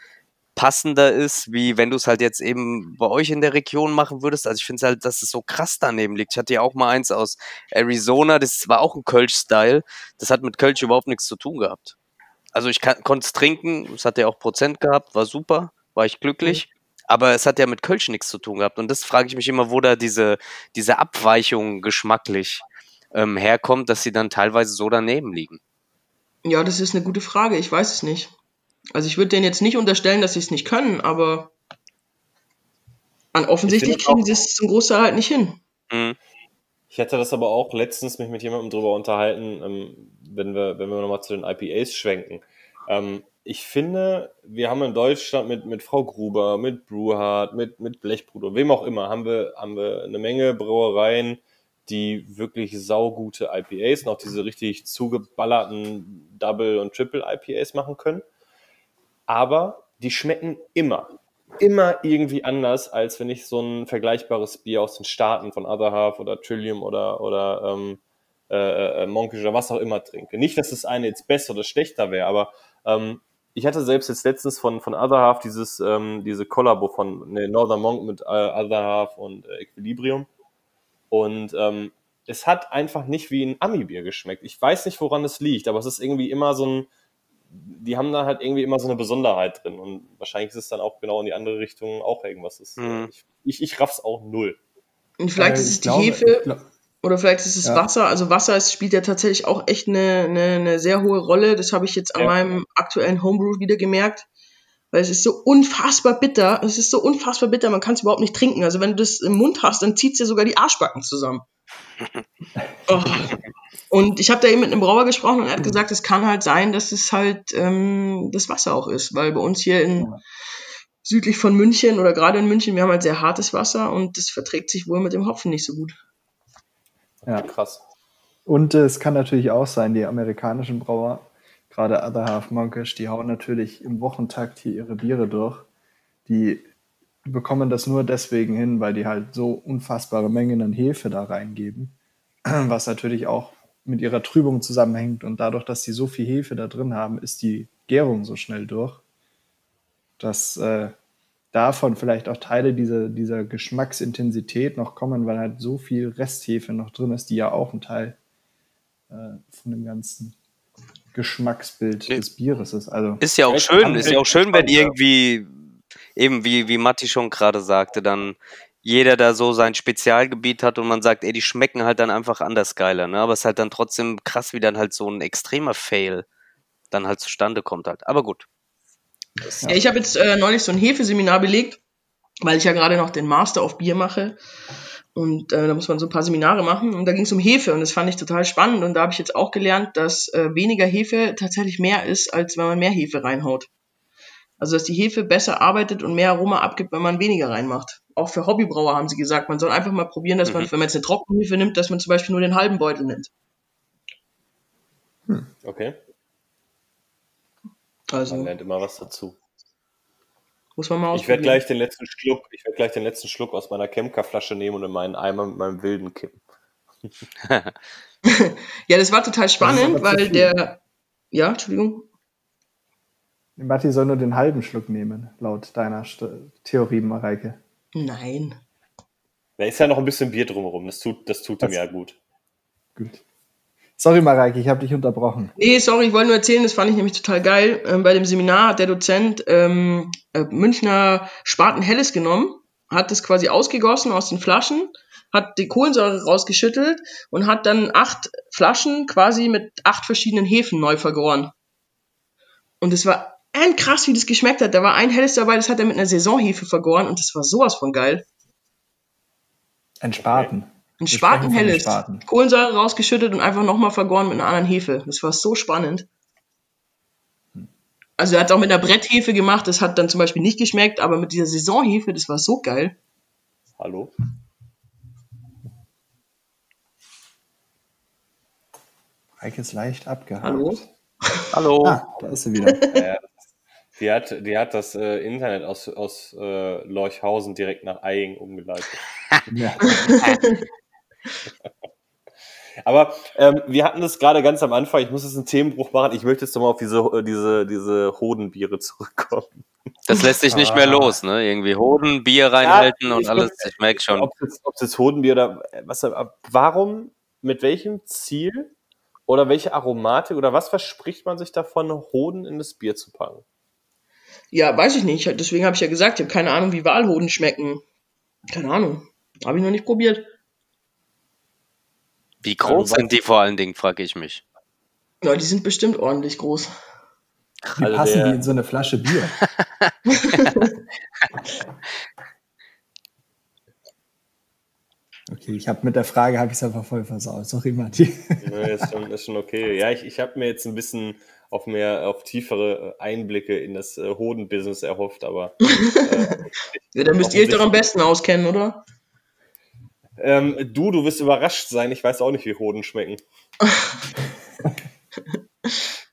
passender ist, wie wenn du es halt jetzt eben bei euch in der Region machen würdest. Also ich finde halt, dass es so krass daneben liegt. Ich hatte ja auch mal eins aus Arizona, das war auch ein Kölsch-Style. Das hat mit Kölsch überhaupt nichts zu tun gehabt. Also ich konnte es trinken, es hat ja auch Prozent gehabt, war super, war ich glücklich. Aber es hat ja mit Kölsch nichts zu tun gehabt. Und das frage ich mich immer, wo da diese, diese Abweichung geschmacklich ähm, herkommt, dass sie dann teilweise so daneben liegen. Ja, das ist eine gute Frage. Ich weiß es nicht. Also ich würde denen jetzt nicht unterstellen, dass sie es nicht können, aber an offensichtlich kriegen sie es zum Großteil halt nicht hin. Mhm. Ich hatte das aber auch letztens mich mit jemandem drüber unterhalten, ähm, wenn wir, wenn wir nochmal zu den IPAs schwenken. Ähm, ich finde, wir haben in Deutschland mit, mit Frau Gruber, mit Brewhard, mit, mit Blechbruder, wem auch immer, haben wir, haben wir eine Menge Brauereien, die wirklich saugute IPAs auch diese richtig zugeballerten Double- und Triple-IPAs machen können aber die schmecken immer, immer irgendwie anders, als wenn ich so ein vergleichbares Bier aus den Staaten von Other Half oder Trillium oder, oder ähm, äh, äh, Monkish oder was auch immer trinke. Nicht, dass das eine jetzt besser oder schlechter wäre, aber ähm, ich hatte selbst jetzt letztens von, von Other Half dieses, ähm, diese Kollabo von ne, Northern Monk mit äh, Other Half und äh, Equilibrium. Und ähm, es hat einfach nicht wie ein Ami-Bier geschmeckt. Ich weiß nicht, woran es liegt, aber es ist irgendwie immer so ein, die haben da halt irgendwie immer so eine Besonderheit drin. Und wahrscheinlich ist es dann auch genau in die andere Richtung auch irgendwas. Ist, mhm. ich, ich, ich raff's auch null. Und vielleicht äh, ist es die glaube, Hefe oder vielleicht ist es ja. Wasser. Also Wasser ist, spielt ja tatsächlich auch echt eine, eine, eine sehr hohe Rolle. Das habe ich jetzt an ja. meinem aktuellen Homebrew wieder gemerkt. Weil es ist so unfassbar bitter. Es ist so unfassbar bitter, man kann es überhaupt nicht trinken. Also wenn du das im Mund hast, dann zieht es dir sogar die Arschbacken zusammen. oh. Und ich habe da eben mit einem Brauer gesprochen und er hat gesagt, es kann halt sein, dass es halt ähm, das Wasser auch ist, weil bei uns hier in südlich von München oder gerade in München, wir haben halt sehr hartes Wasser und das verträgt sich wohl mit dem Hopfen nicht so gut. Ja, krass. Und äh, es kann natürlich auch sein, die amerikanischen Brauer, gerade Other Half Monkish, die hauen natürlich im Wochentakt hier ihre Biere durch. Die bekommen das nur deswegen hin, weil die halt so unfassbare Mengen an Hefe da reingeben, was natürlich auch mit ihrer Trübung zusammenhängt. Und dadurch, dass sie so viel Hefe da drin haben, ist die Gärung so schnell durch, dass äh, davon vielleicht auch Teile dieser, dieser Geschmacksintensität noch kommen, weil halt so viel Resthefe noch drin ist, die ja auch ein Teil äh, von dem ganzen Geschmacksbild des Bieres ist. Also ist ja auch schön, ist ja auch schön, wenn irgendwie eben wie wie Matti schon gerade sagte, dann jeder da so sein Spezialgebiet hat und man sagt, ey, die schmecken halt dann einfach anders geiler, ne? Aber es ist halt dann trotzdem krass, wie dann halt so ein extremer Fail dann halt zustande kommt halt. Aber gut. Ja. ich habe jetzt äh, neulich so ein Hefeseminar belegt, weil ich ja gerade noch den Master auf Bier mache. Und äh, da muss man so ein paar Seminare machen. Und da ging es um Hefe und das fand ich total spannend. Und da habe ich jetzt auch gelernt, dass äh, weniger Hefe tatsächlich mehr ist, als wenn man mehr Hefe reinhaut. Also dass die Hefe besser arbeitet und mehr Aroma abgibt, wenn man weniger reinmacht. Auch für Hobbybrauer haben sie gesagt, man soll einfach mal probieren, dass man, mhm. wenn man jetzt eine Trockenhefe nimmt, dass man zum Beispiel nur den halben Beutel nimmt. Hm. Okay. Also, man lernt immer was dazu. Muss man mal Ich werde gleich den letzten Schluck, ich werde gleich den letzten Schluck aus meiner Kemka-Flasche nehmen und in meinen Eimer mit meinem Wilden kippen. ja, das war total spannend, weil der. Ja, Entschuldigung. Matti soll nur den halben Schluck nehmen, laut deiner St Theorie, Mareike. Nein. Da ist ja noch ein bisschen Bier drumherum. Das tut, das tut ihm ja gut. Gut. Sorry, Mareike, ich habe dich unterbrochen. Nee, sorry, ich wollte nur erzählen, das fand ich nämlich total geil. Ähm, bei dem Seminar hat der Dozent ähm, äh, Münchner Spaten Helles genommen, hat das quasi ausgegossen aus den Flaschen, hat die Kohlensäure rausgeschüttelt und hat dann acht Flaschen quasi mit acht verschiedenen Hefen neu vergoren. Und es war ein krass, wie das geschmeckt hat. Da war ein helles dabei, das hat er mit einer Saisonhefe vergoren und das war sowas von geil. Ein Spaten. Ein Spatenhelles. Spaten. Kohlensäure rausgeschüttet und einfach nochmal vergoren mit einer anderen Hefe. Das war so spannend. Also er hat es auch mit einer Bretthefe gemacht, das hat dann zum Beispiel nicht geschmeckt, aber mit dieser Saisonhefe, das war so geil. Hallo? Reike ist leicht abgehakt. Hallo? Hallo. Ah, da ist sie wieder. Ja, die, hat, die hat das äh, Internet aus, aus äh, Lorchhausen direkt nach Eying umgeleitet. ja. Aber ähm, wir hatten das gerade ganz am Anfang. Ich muss jetzt einen Themenbruch machen. Ich möchte jetzt nochmal auf diese, äh, diese, diese Hodenbiere zurückkommen. Das lässt sich nicht mehr Ah. los, ne? Irgendwie Hoden, Bier reinhalten Ja, und alles. muss- Ich merke schon. Ob es jetzt, ob es jetzt Hodenbier oder äh, was, aber warum, mit welchem Ziel oder welche Aromatik oder was verspricht man sich davon, Hoden in das Bier zu packen? Ja, weiß ich nicht. Deswegen habe ich ja gesagt, ich habe keine Ahnung, wie Walhoden schmecken. Keine Ahnung. Habe ich noch nicht probiert. Wie groß du sind die vor allen Dingen, frage ich mich. Ja, die sind bestimmt ordentlich groß. Wie Also passen der- die in so eine Flasche Bier? Okay, ich habe mit der Frage habe ich es einfach voll versaut. Sorry, Matti. Ja, ist, schon, ist schon okay. Ja, ich, ich habe mir jetzt ein bisschen auf mehr, auf tiefere Einblicke in das äh, Hoden-Business erhofft, aber Ja, da müsst ihr euch doch am besten auskennen, oder? Ähm, du, du wirst überrascht sein. Ich weiß auch nicht, wie Hoden schmecken.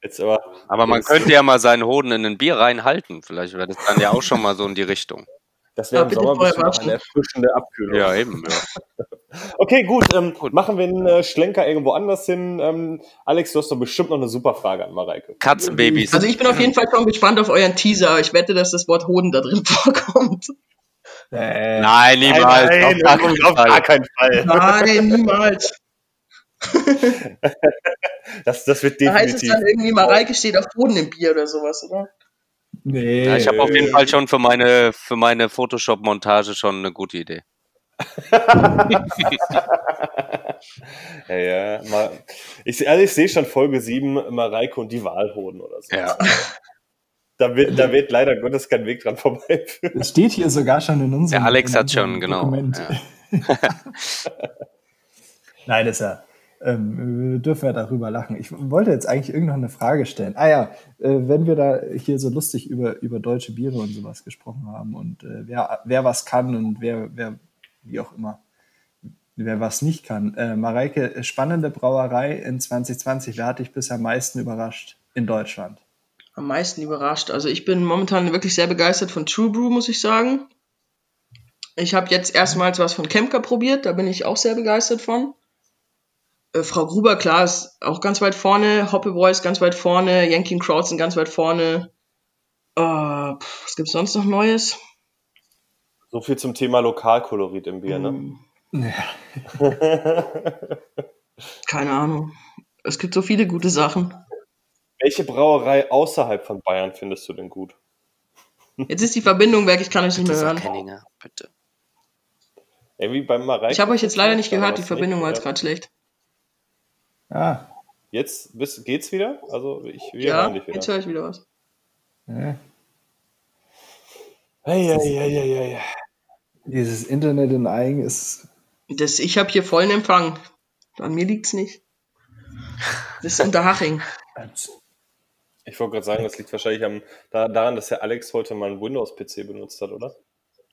Jetzt aber. Aber man jetzt- könnte ja mal seinen Hoden in ein Bier reinhalten. Vielleicht wäre das dann ja auch schon mal so in die Richtung. Das wäre im Sommer bestimmt eine erfrischende Abkühlung. Ja, eben. Ja. Okay, gut. Ähm, Machen wir einen äh, Schlenker irgendwo anders hin. Ähm, Alex, du hast doch bestimmt noch eine super Frage an Mareike. Katzenbabys. Also ich bin auf jeden Fall schon gespannt auf euren Teaser. Ich wette, dass das Wort Hoden da drin vorkommt. Äh, Nein, niemals. auf gar keinen Fall. keinen Fall. Nein, niemals. Das, das wird Da heißt es definitiv. dann irgendwie, Mareike steht auf Hoden im Bier oder sowas, oder? nee. Ja, ich habe auf jeden Fall schon für meine, für meine Photoshop-Montage schon eine gute Idee. Ja, ja. Mal, ich, also ich sehe schon Folge 7, Mareike und die Wahlhoden oder so. Ja. Da, wird, da wird leider Gottes kein Weg dran vorbeiführen. Es steht hier sogar schon in unserem Der Alex hat schon, genau. Ja. Nein, das ist ja. Ähm, wir dürfen ja darüber lachen. Ich wollte jetzt eigentlich irgend noch eine Frage stellen. Ah ja, äh, wenn wir da hier so lustig über, über deutsche Biere und sowas gesprochen haben und äh, wer, wer was kann und wer, wer, wie auch immer, wer was nicht kann. Äh, Mareike, spannende Brauerei in 2020. Wer hat dich bisher am meisten überrascht in Deutschland? Am meisten überrascht. Also ich bin momentan wirklich sehr begeistert von True Brew, muss ich sagen. Ich habe jetzt erstmals was von Kemker probiert, da bin ich auch sehr begeistert von. Äh, Frau Gruber, klar, ist auch ganz weit vorne. Hoppe Boys ganz weit vorne. Yankee Crowd sind ganz weit vorne. Äh, pff, was gibt's sonst noch Neues? So viel zum Thema Lokalkolorit im Bier, ne? Hm, Ja. keine Ahnung. Es gibt so viele gute Sachen. Welche Brauerei außerhalb von Bayern findest du denn gut? Jetzt ist die Verbindung weg, ich kann euch nicht mehr hören. Kenninger, bitte. Irgendwie beim Mareike? Ich habe euch jetzt leider nicht gehört, die Verbindung war jetzt gerade schlecht. Ah, Jetzt bist, geht's wieder? Also ich, wir Ja, hören dich wieder. jetzt höre ich wieder was. ja. Hey, hey, hey, hey, hey. Dieses Internet in Eigen ist. Das, ich habe hier vollen Empfang. An mir liegt's nicht. Das ist Unterhaching. Ich wollte gerade sagen, das liegt wahrscheinlich am, da, daran, dass der Alex heute mal einen Windows-PC benutzt hat, oder?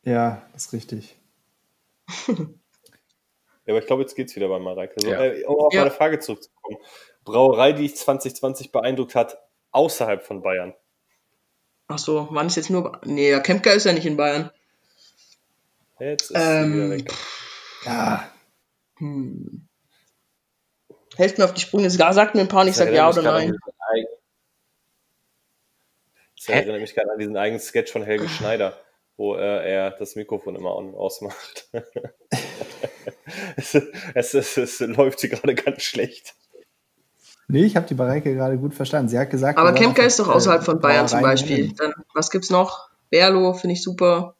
Ja, das ist richtig. Ja, aber ich glaube, jetzt geht's wieder bei Mareike. So, Ja. äh, um auf Ja. meine Frage zurückzukommen. Brauerei, die dich 2020 beeindruckt hat, außerhalb von Bayern. Ach so, wann ist jetzt nur. Nee, ja, Kempka ist ja nicht in Bayern. Jetzt ist sie wieder Ähm, weg. Ja, hm. Helft mir auf die Sprünge. Gar sagt mir ein paar und ich sag ja oder nein. an Das erinnert mich gerade an diesen eigenen Sketch von Helge Schneider, wo äh, er das Mikrofon immer on ausmacht. es, es, es, es läuft hier gerade ganz schlecht. nee, ich habe die Mareike gerade gut verstanden. Sie hat gesagt, Aber Kempka ist doch äh, außerhalb von Bayern zum Beispiel. Dann, was gibt's noch? Berlo finde ich super.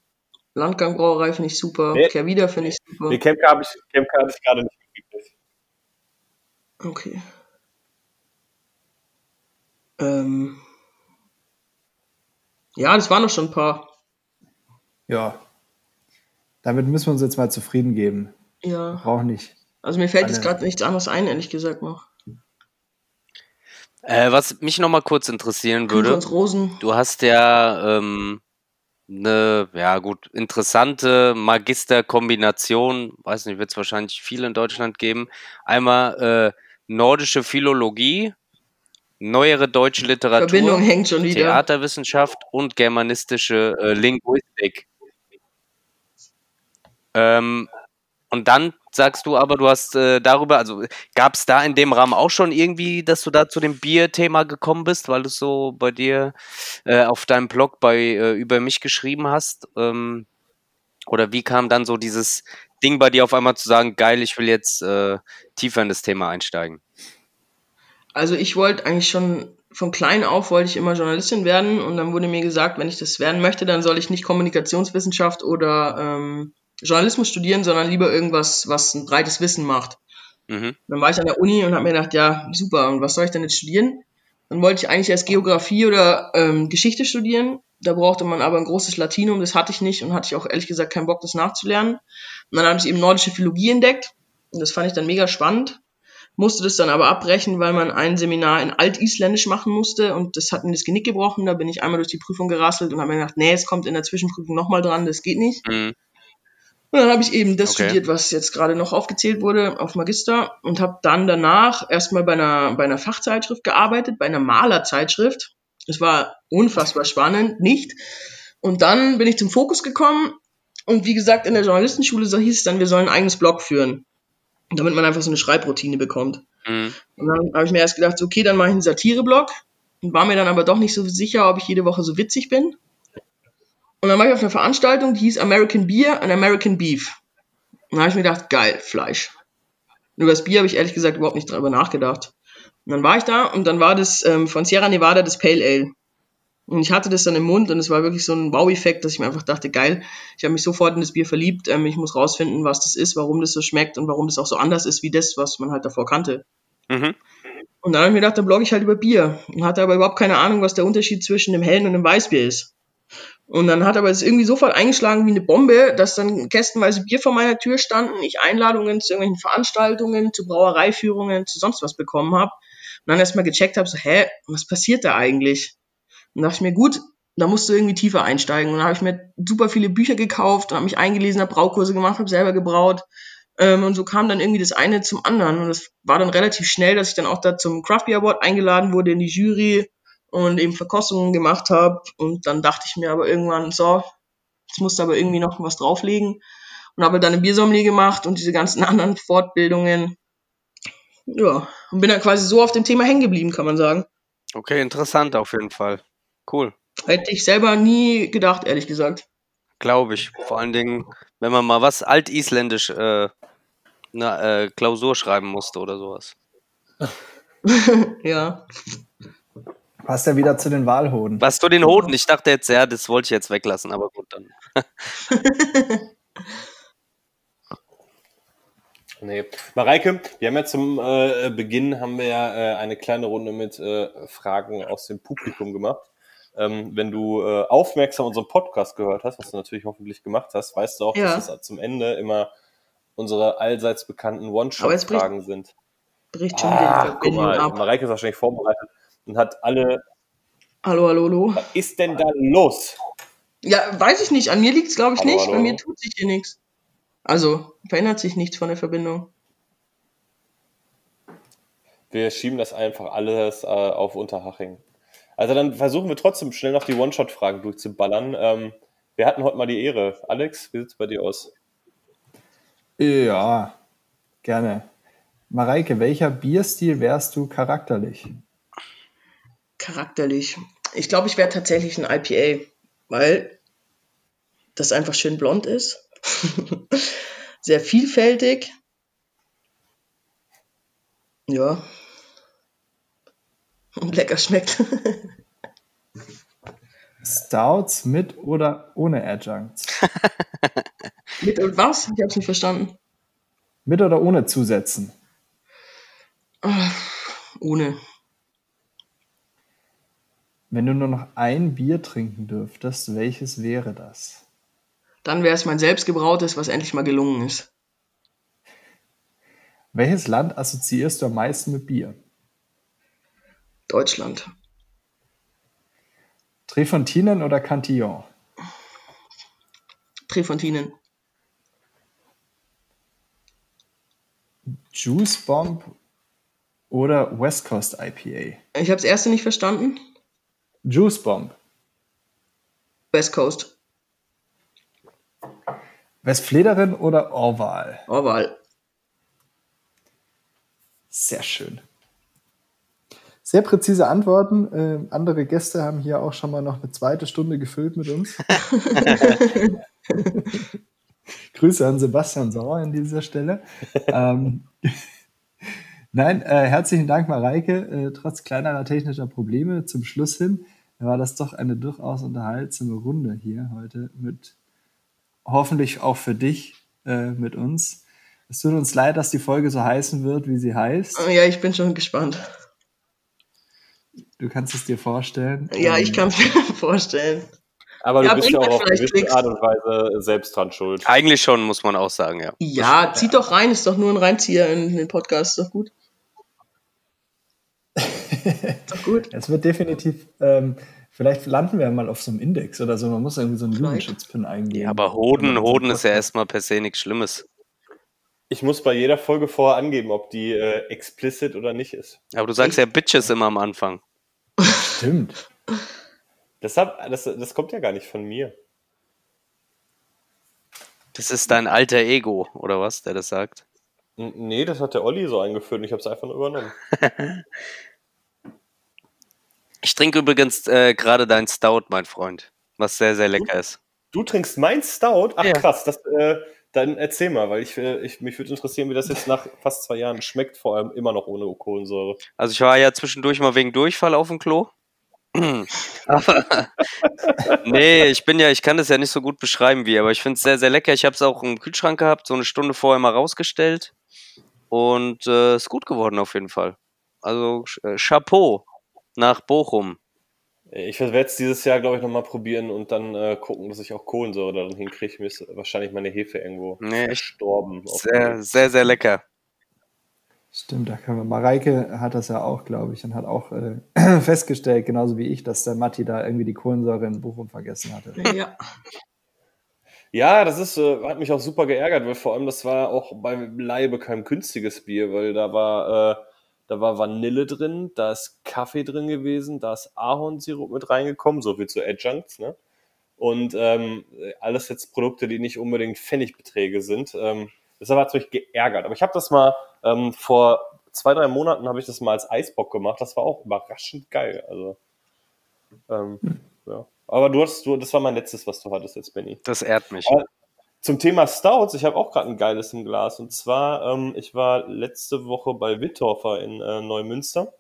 Landgang Brauerei finde ich super. Nee. Kehrwieder finde ich super. Nee, Kemka habe ich, hatte ich gerade nicht mitgekriegt. Okay. Ähm, Ja, das waren doch schon ein paar. Ja. Damit müssen wir uns jetzt mal zufrieden geben. Ja. Braucht nicht. Also mir fällt jetzt gerade nichts anderes ein, ehrlich gesagt noch. Äh, was mich noch mal kurz interessieren würde, du hast ja ähm, eine, ja gut, interessante Magisterkombination, weiß nicht, wird es wahrscheinlich viel in Deutschland geben. Einmal äh, nordische Philologie, neuere deutsche Literatur, Verbindung hängt schon wieder. Theaterwissenschaft und germanistische äh, Linguistik. Ähm, und dann sagst du aber, du hast äh, darüber, also gab es da in dem Rahmen auch schon irgendwie, dass du da zu dem Bier-Thema gekommen bist, weil du es so bei dir äh, auf deinem Blog bei äh, über mich geschrieben hast? Ähm, oder wie kam dann so dieses Ding bei dir auf einmal zu sagen, geil, ich will jetzt äh, tiefer in das Thema einsteigen? Also ich wollte eigentlich schon von klein auf wollte ich immer Journalistin werden und dann wurde mir gesagt, wenn ich das werden möchte, dann soll ich nicht Kommunikationswissenschaft oder ähm, Journalismus studieren, sondern lieber irgendwas, was ein breites Wissen macht. Mhm. Dann war ich an der Uni und habe mir gedacht, ja, super, und was soll ich denn jetzt studieren? Dann wollte ich eigentlich erst Geografie oder ähm, Geschichte studieren. Da brauchte man aber ein großes Latinum, das hatte ich nicht und hatte ich auch ehrlich gesagt keinen Bock, das nachzulernen. Und dann habe ich eben nordische Philologie entdeckt und das fand ich dann mega spannend. Musste das dann aber abbrechen, weil man ein Seminar in Altisländisch machen musste und das hat mir das Genick gebrochen. Da bin ich einmal durch die Prüfung gerasselt und habe mir gedacht, nee, es kommt in der Zwischenprüfung nochmal dran, das geht nicht. Mhm. Und dann habe ich eben das Okay. studiert, was jetzt gerade noch aufgezählt wurde, auf Magister und habe dann danach erstmal bei einer, bei einer Fachzeitschrift gearbeitet, bei einer Malerzeitschrift. Es war unfassbar spannend, nicht? Und dann bin ich zum Fokus gekommen und wie gesagt, in der Journalistenschule so hieß es dann, wir sollen ein eigenes Blog führen, damit man einfach so eine Schreibroutine bekommt. Mhm. Und dann habe ich mir erst gedacht, so, okay, dann mache ich einen Satireblog und war mir dann aber doch nicht so sicher, ob ich jede Woche so witzig bin. Und dann war ich auf einer Veranstaltung, die hieß American Beer and American Beef. Und dann habe ich mir gedacht, geil, Fleisch. Und über das Bier habe ich ehrlich gesagt überhaupt nicht drüber nachgedacht. Und dann war ich da und dann war das ähm, von Sierra Nevada das Pale Ale. Und ich hatte das dann im Mund und es war wirklich so ein Wow-Effekt, dass ich mir einfach dachte, geil, ich habe mich sofort in das Bier verliebt, ähm, ich muss rausfinden, was das ist, warum das so schmeckt und warum das auch so anders ist wie das, was man halt davor kannte. Mhm. Und dann habe ich mir gedacht, dann blogge ich halt über Bier. Und hatte aber überhaupt keine Ahnung, was der Unterschied zwischen dem hellen und dem Weißbier ist. Und dann hat aber es irgendwie sofort eingeschlagen wie eine Bombe, dass dann kästenweise Bier vor meiner Tür standen, ich Einladungen zu irgendwelchen Veranstaltungen, zu Brauereiführungen, zu sonst was bekommen habe. Und dann erstmal gecheckt habe, so, hä, was passiert da eigentlich? Und dachte ich mir, gut, da musst du irgendwie tiefer einsteigen. Und dann habe ich mir super viele Bücher gekauft und habe mich eingelesen, habe Braukurse gemacht, habe selber gebraut. Ähm, und so kam dann irgendwie das eine zum anderen. Und es war dann relativ schnell, dass ich dann auch da zum Craft Beer Award eingeladen wurde in die Jury und eben Verkostungen gemacht habe. Und dann dachte ich mir aber irgendwann, so, jetzt musst du aber irgendwie noch was drauflegen. Und habe dann eine Biersommelier gemacht und diese ganzen anderen Fortbildungen. Ja, und bin dann quasi so auf dem Thema hängen geblieben, kann man sagen. Okay, interessant auf jeden Fall. Cool. Hätte ich selber nie gedacht, ehrlich gesagt. Glaube ich. Vor allen Dingen, wenn man mal was Altisländisch äh, äh, Klausur schreiben musste oder sowas. Ja. Passt ja wieder zu den Wahlhoden. Was zu den Hoden? Ich dachte jetzt, ja, das wollte ich jetzt weglassen, aber gut, dann. Nee. Mareike, wir haben ja zum äh, Beginn haben wir ja äh, eine kleine Runde mit äh, Fragen aus dem Publikum gemacht. Ähm, wenn du äh, aufmerksam unseren Podcast gehört hast, was du natürlich hoffentlich gemacht hast, weißt du auch, Ja. dass es zum Ende immer unsere allseits bekannten One-Shot-Fragen sind. Bricht schon die Ah, guck Verbindung mal, ab. Mareike ist wahrscheinlich vorbereitet und hat alle. Hallo, hallo, hallo. Was ist denn da los? Ja, weiß ich nicht. An mir liegt's, glaube ich, Hallo, nicht. hallo. Bei mir tut sich hier nichts. Also, verändert sich nichts von der Verbindung. Wir schieben das einfach alles äh, auf Unterhaching. Also dann versuchen wir trotzdem schnell noch die One-Shot-Fragen durchzuballern. Ähm, wir hatten heute mal die Ehre. Alex, wie sieht's bei dir aus? Ja, gerne. Mareike, welcher Bierstil wärst du charakterlich? Charakterlich. Ich glaube, ich wäre tatsächlich ein IPA, weil das einfach schön blond ist. Sehr vielfältig. Ja. Und lecker schmeckt. Stouts mit oder ohne Adjuncts? Mit und was? Ich hab's nicht verstanden. Mit oder ohne Zusätzen? Ohne. Wenn du nur noch ein Bier trinken dürftest, welches wäre das? Dann wäre es mein selbstgebrautes, was endlich mal gelungen ist. Welches Land assoziierst du am meisten mit Bier? Deutschland. Trefontinen oder Cantillon? Trefontinen. Juice Bomb oder West Coast IPA? Ich habe das erste nicht verstanden. Juice Bomb. West Coast. Westflederin oder Orval? Orval. Sehr schön. Sehr präzise Antworten. Äh, andere Gäste haben hier auch schon mal noch eine zweite Stunde gefüllt mit uns. Grüße an Sebastian Sauer an dieser Stelle. ähm, Nein, äh, herzlichen Dank, Mareike. Äh, trotz kleinerer technischer Probleme zum Schluss hin war das doch eine durchaus unterhaltsame Runde hier heute mit hoffentlich auch für dich äh, mit uns. Es tut uns leid, dass die Folge so heißen wird, wie sie heißt. Ja, ich bin schon gespannt. Du kannst es dir vorstellen. Ja, ich kann es mir vorstellen. Aber du Ja, bist ja auch auf gewisse. Art und Weise selbst dran schuld. Eigentlich schon, muss man auch sagen, ja. Ja, zieht doch rein, ist doch nur ein Reinzieher in den Podcast, ist doch gut. ist doch gut. Es wird definitiv, ähm, vielleicht landen wir mal auf so einem Index oder so. Man muss irgendwie so einen. Jugendschutzpin eingeben. Ja, aber Hoden, Hoden ist ja erstmal per se nichts Schlimmes. Ich muss bei jeder Folge vorher angeben, ob die äh, explicit oder nicht ist. Aber du sagst ja Bitches immer am Anfang. Stimmt. Das, hab, das, das kommt ja gar nicht von mir. Das ist dein alter Ego, oder was, der das sagt? N nee, das hat der Olli so eingeführt und ich habe es einfach nur übernommen. Ich trinke übrigens äh, gerade dein Stout, mein Freund. Was sehr, sehr lecker ist. Du trinkst mein Stout? Ach Ja. krass, das, äh, dann erzähl mal, weil ich, äh, ich mich würde interessieren, wie das jetzt nach fast zwei Jahren schmeckt, vor allem immer noch ohne Kohlensäure. Also ich war ja zwischendurch mal wegen Durchfall auf dem Klo. aber nee, ich bin ja, ich kann das ja nicht so gut beschreiben wie, aber ich finde es sehr, sehr lecker. Ich habe es auch im Kühlschrank gehabt, so eine Stunde vorher mal rausgestellt. Und äh, ist gut geworden auf jeden Fall. Also äh, Chapeau nach Bochum. Ich werde es dieses Jahr, glaube ich, nochmal probieren und dann äh, gucken, dass ich auch Kohlensäure darin hinkriege. Mir ist wahrscheinlich meine Hefe irgendwo Nee, echt verstorben. auf dem sehr, Weg. sehr, sehr lecker. Stimmt, da können wir. Mareike hat das ja auch, glaube ich, und hat auch äh, festgestellt, genauso wie ich, dass der Matti da irgendwie die Kohlensäure in Bochum vergessen hatte. Ja. Ja, das ist, äh, hat mich auch super geärgert, weil vor allem das war auch bei Leibe kein günstiges Bier, weil da war, äh, da war Vanille drin, da ist Kaffee drin gewesen, da ist Ahornsirup mit reingekommen, so viel zu Adjuncts, ne? Und ähm, alles jetzt Produkte, die nicht unbedingt Pfennigbeträge sind. Ähm, deshalb hat es mich geärgert. Aber ich habe das mal ähm, vor zwei, drei Monaten habe ich das mal als Eisbock gemacht. Das war auch überraschend geil. Also, ähm, ja. Aber du hast, du, das war mein letztes, was du hattest jetzt, Benny. Das ehrt mich. Aber Zum Thema Stouts, ich habe auch gerade ein geiles im Glas. Und zwar, ähm, ich war letzte Woche bei Wittorfer in äh, Neumünster.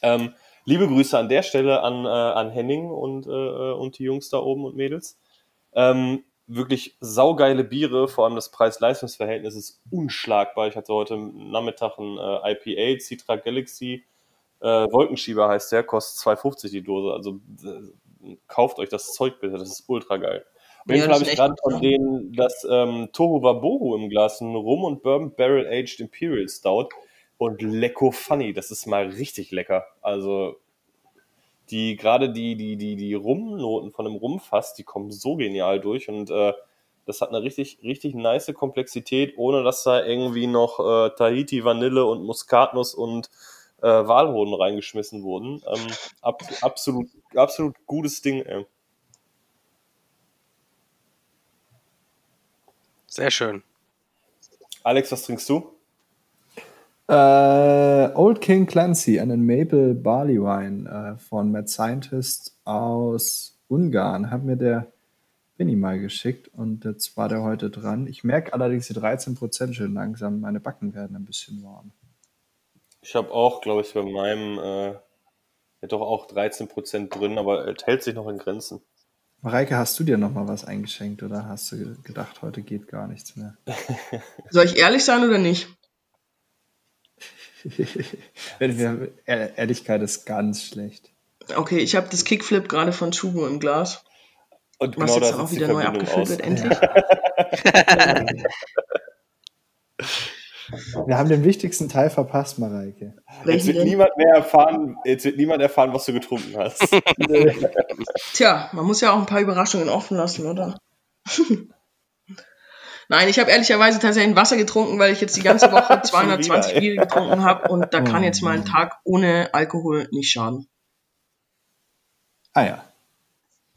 Ähm, liebe Grüße an der Stelle an, äh, an Henning und, äh, und die Jungs da oben und Mädels. Ähm, wirklich saugeile Biere, vor allem das Preis-Leistungs-Verhältnis ist unschlagbar. Ich hatte heute Nachmittag ein äh, IPA, Citra Galaxy, äh, Wolkenschieber heißt der, kostet 2,50 die Dose. Also äh, kauft euch das Zeug bitte, das ist ultra geil. Auf jeden Fall habe ich gerade von denen das ähm, Tohu Wabohu im Glas, ein Rum und Bourbon Barrel Aged Imperial Stout und Lecko Funny, das ist mal richtig lecker. Also die gerade die die die die Rumnoten von dem Rumfass, die kommen so genial durch und äh, das hat eine richtig richtig nice Komplexität, ohne dass da irgendwie noch äh, Tahiti Vanille und Muskatnuss und äh, Walhoden reingeschmissen wurden. Ähm, ab, absolut absolut gutes Ding. Ey. Sehr schön. Alex, was trinkst du? Äh, Old King Clancy, einen Maple Barley Wine äh, von Mad Scientist aus Ungarn, hat mir der Benny mal geschickt und jetzt war der heute dran. Ich merke allerdings die 13% schön langsam. Meine Backen werden ein bisschen warm. Ich habe auch, glaube ich, bei meinem äh, ja doch auch 13% drin, aber es hält sich noch in Grenzen. Mareike, hast du dir noch mal was eingeschenkt oder hast du gedacht, heute geht gar nichts mehr? Soll ich ehrlich sein oder nicht? Wenn wir, Ehr- Ehrlichkeit ist ganz schlecht. Okay, ich habe das Kickflip gerade von Chubo im Glas. Und Was genau jetzt auch wieder neu abgefüllt aus. wird, endlich. Wir haben den wichtigsten Teil verpasst, Mareike. Jetzt wird niemand mehr erfahren, jetzt wird niemand erfahren, was du getrunken hast. Tja, man muss ja auch ein paar Überraschungen offen lassen, oder? Nein, ich habe ehrlicherweise tatsächlich ein Wasser getrunken, weil ich jetzt die ganze Woche Schon 220 wieder, ey. Bier getrunken habe und da kann Oh jetzt mal ein. Tag ohne Alkohol nicht schaden. Ah ja,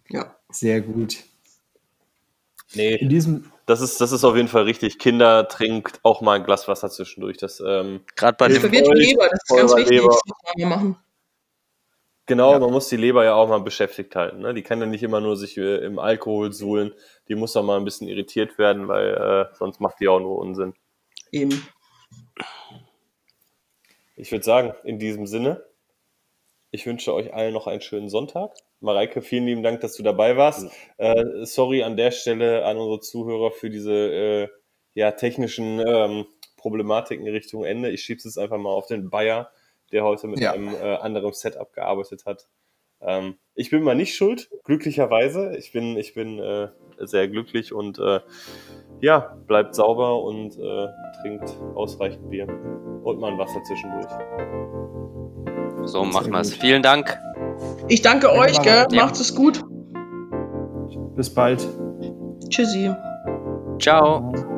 Ja. sehr gut. In nee, diesem, das ist, das ist auf jeden Fall richtig. Kinder trinkt auch mal ein Glas Wasser zwischendurch. Das, ähm, Gerade bei dem verwirrt Leber, das ist ganz wichtig. Leber. Das muss man mal machen. Genau, man muss die Leber ja auch mal beschäftigt halten. Ne? Die kann ja nicht immer nur sich äh, im Alkohol suhlen. Die muss auch mal ein bisschen irritiert werden, weil äh, sonst macht die auch nur Unsinn. Eben. Ich würde sagen, in diesem Sinne, ich wünsche euch allen noch einen schönen Sonntag. Mareike, vielen lieben Dank, dass du dabei warst. Äh, sorry an der Stelle an unsere Zuhörer für diese äh, ja, technischen ähm, Problematiken Richtung Ende. Ich schiebe es jetzt einfach mal auf den Bayer, der heute mit Ja. einem äh, anderen Setup gearbeitet hat. Ähm, ich bin mal nicht schuld, glücklicherweise. Ich bin, ich bin äh, sehr glücklich und äh, ja, bleibt sauber und äh, trinkt ausreichend Bier und mal ein Wasser zwischendurch. So machen Sehr wir es. Vielen Dank. Ich danke Danke, euch, gell? Ja. Macht es gut. bis bald. Tschüssi. Ciao. Ciao.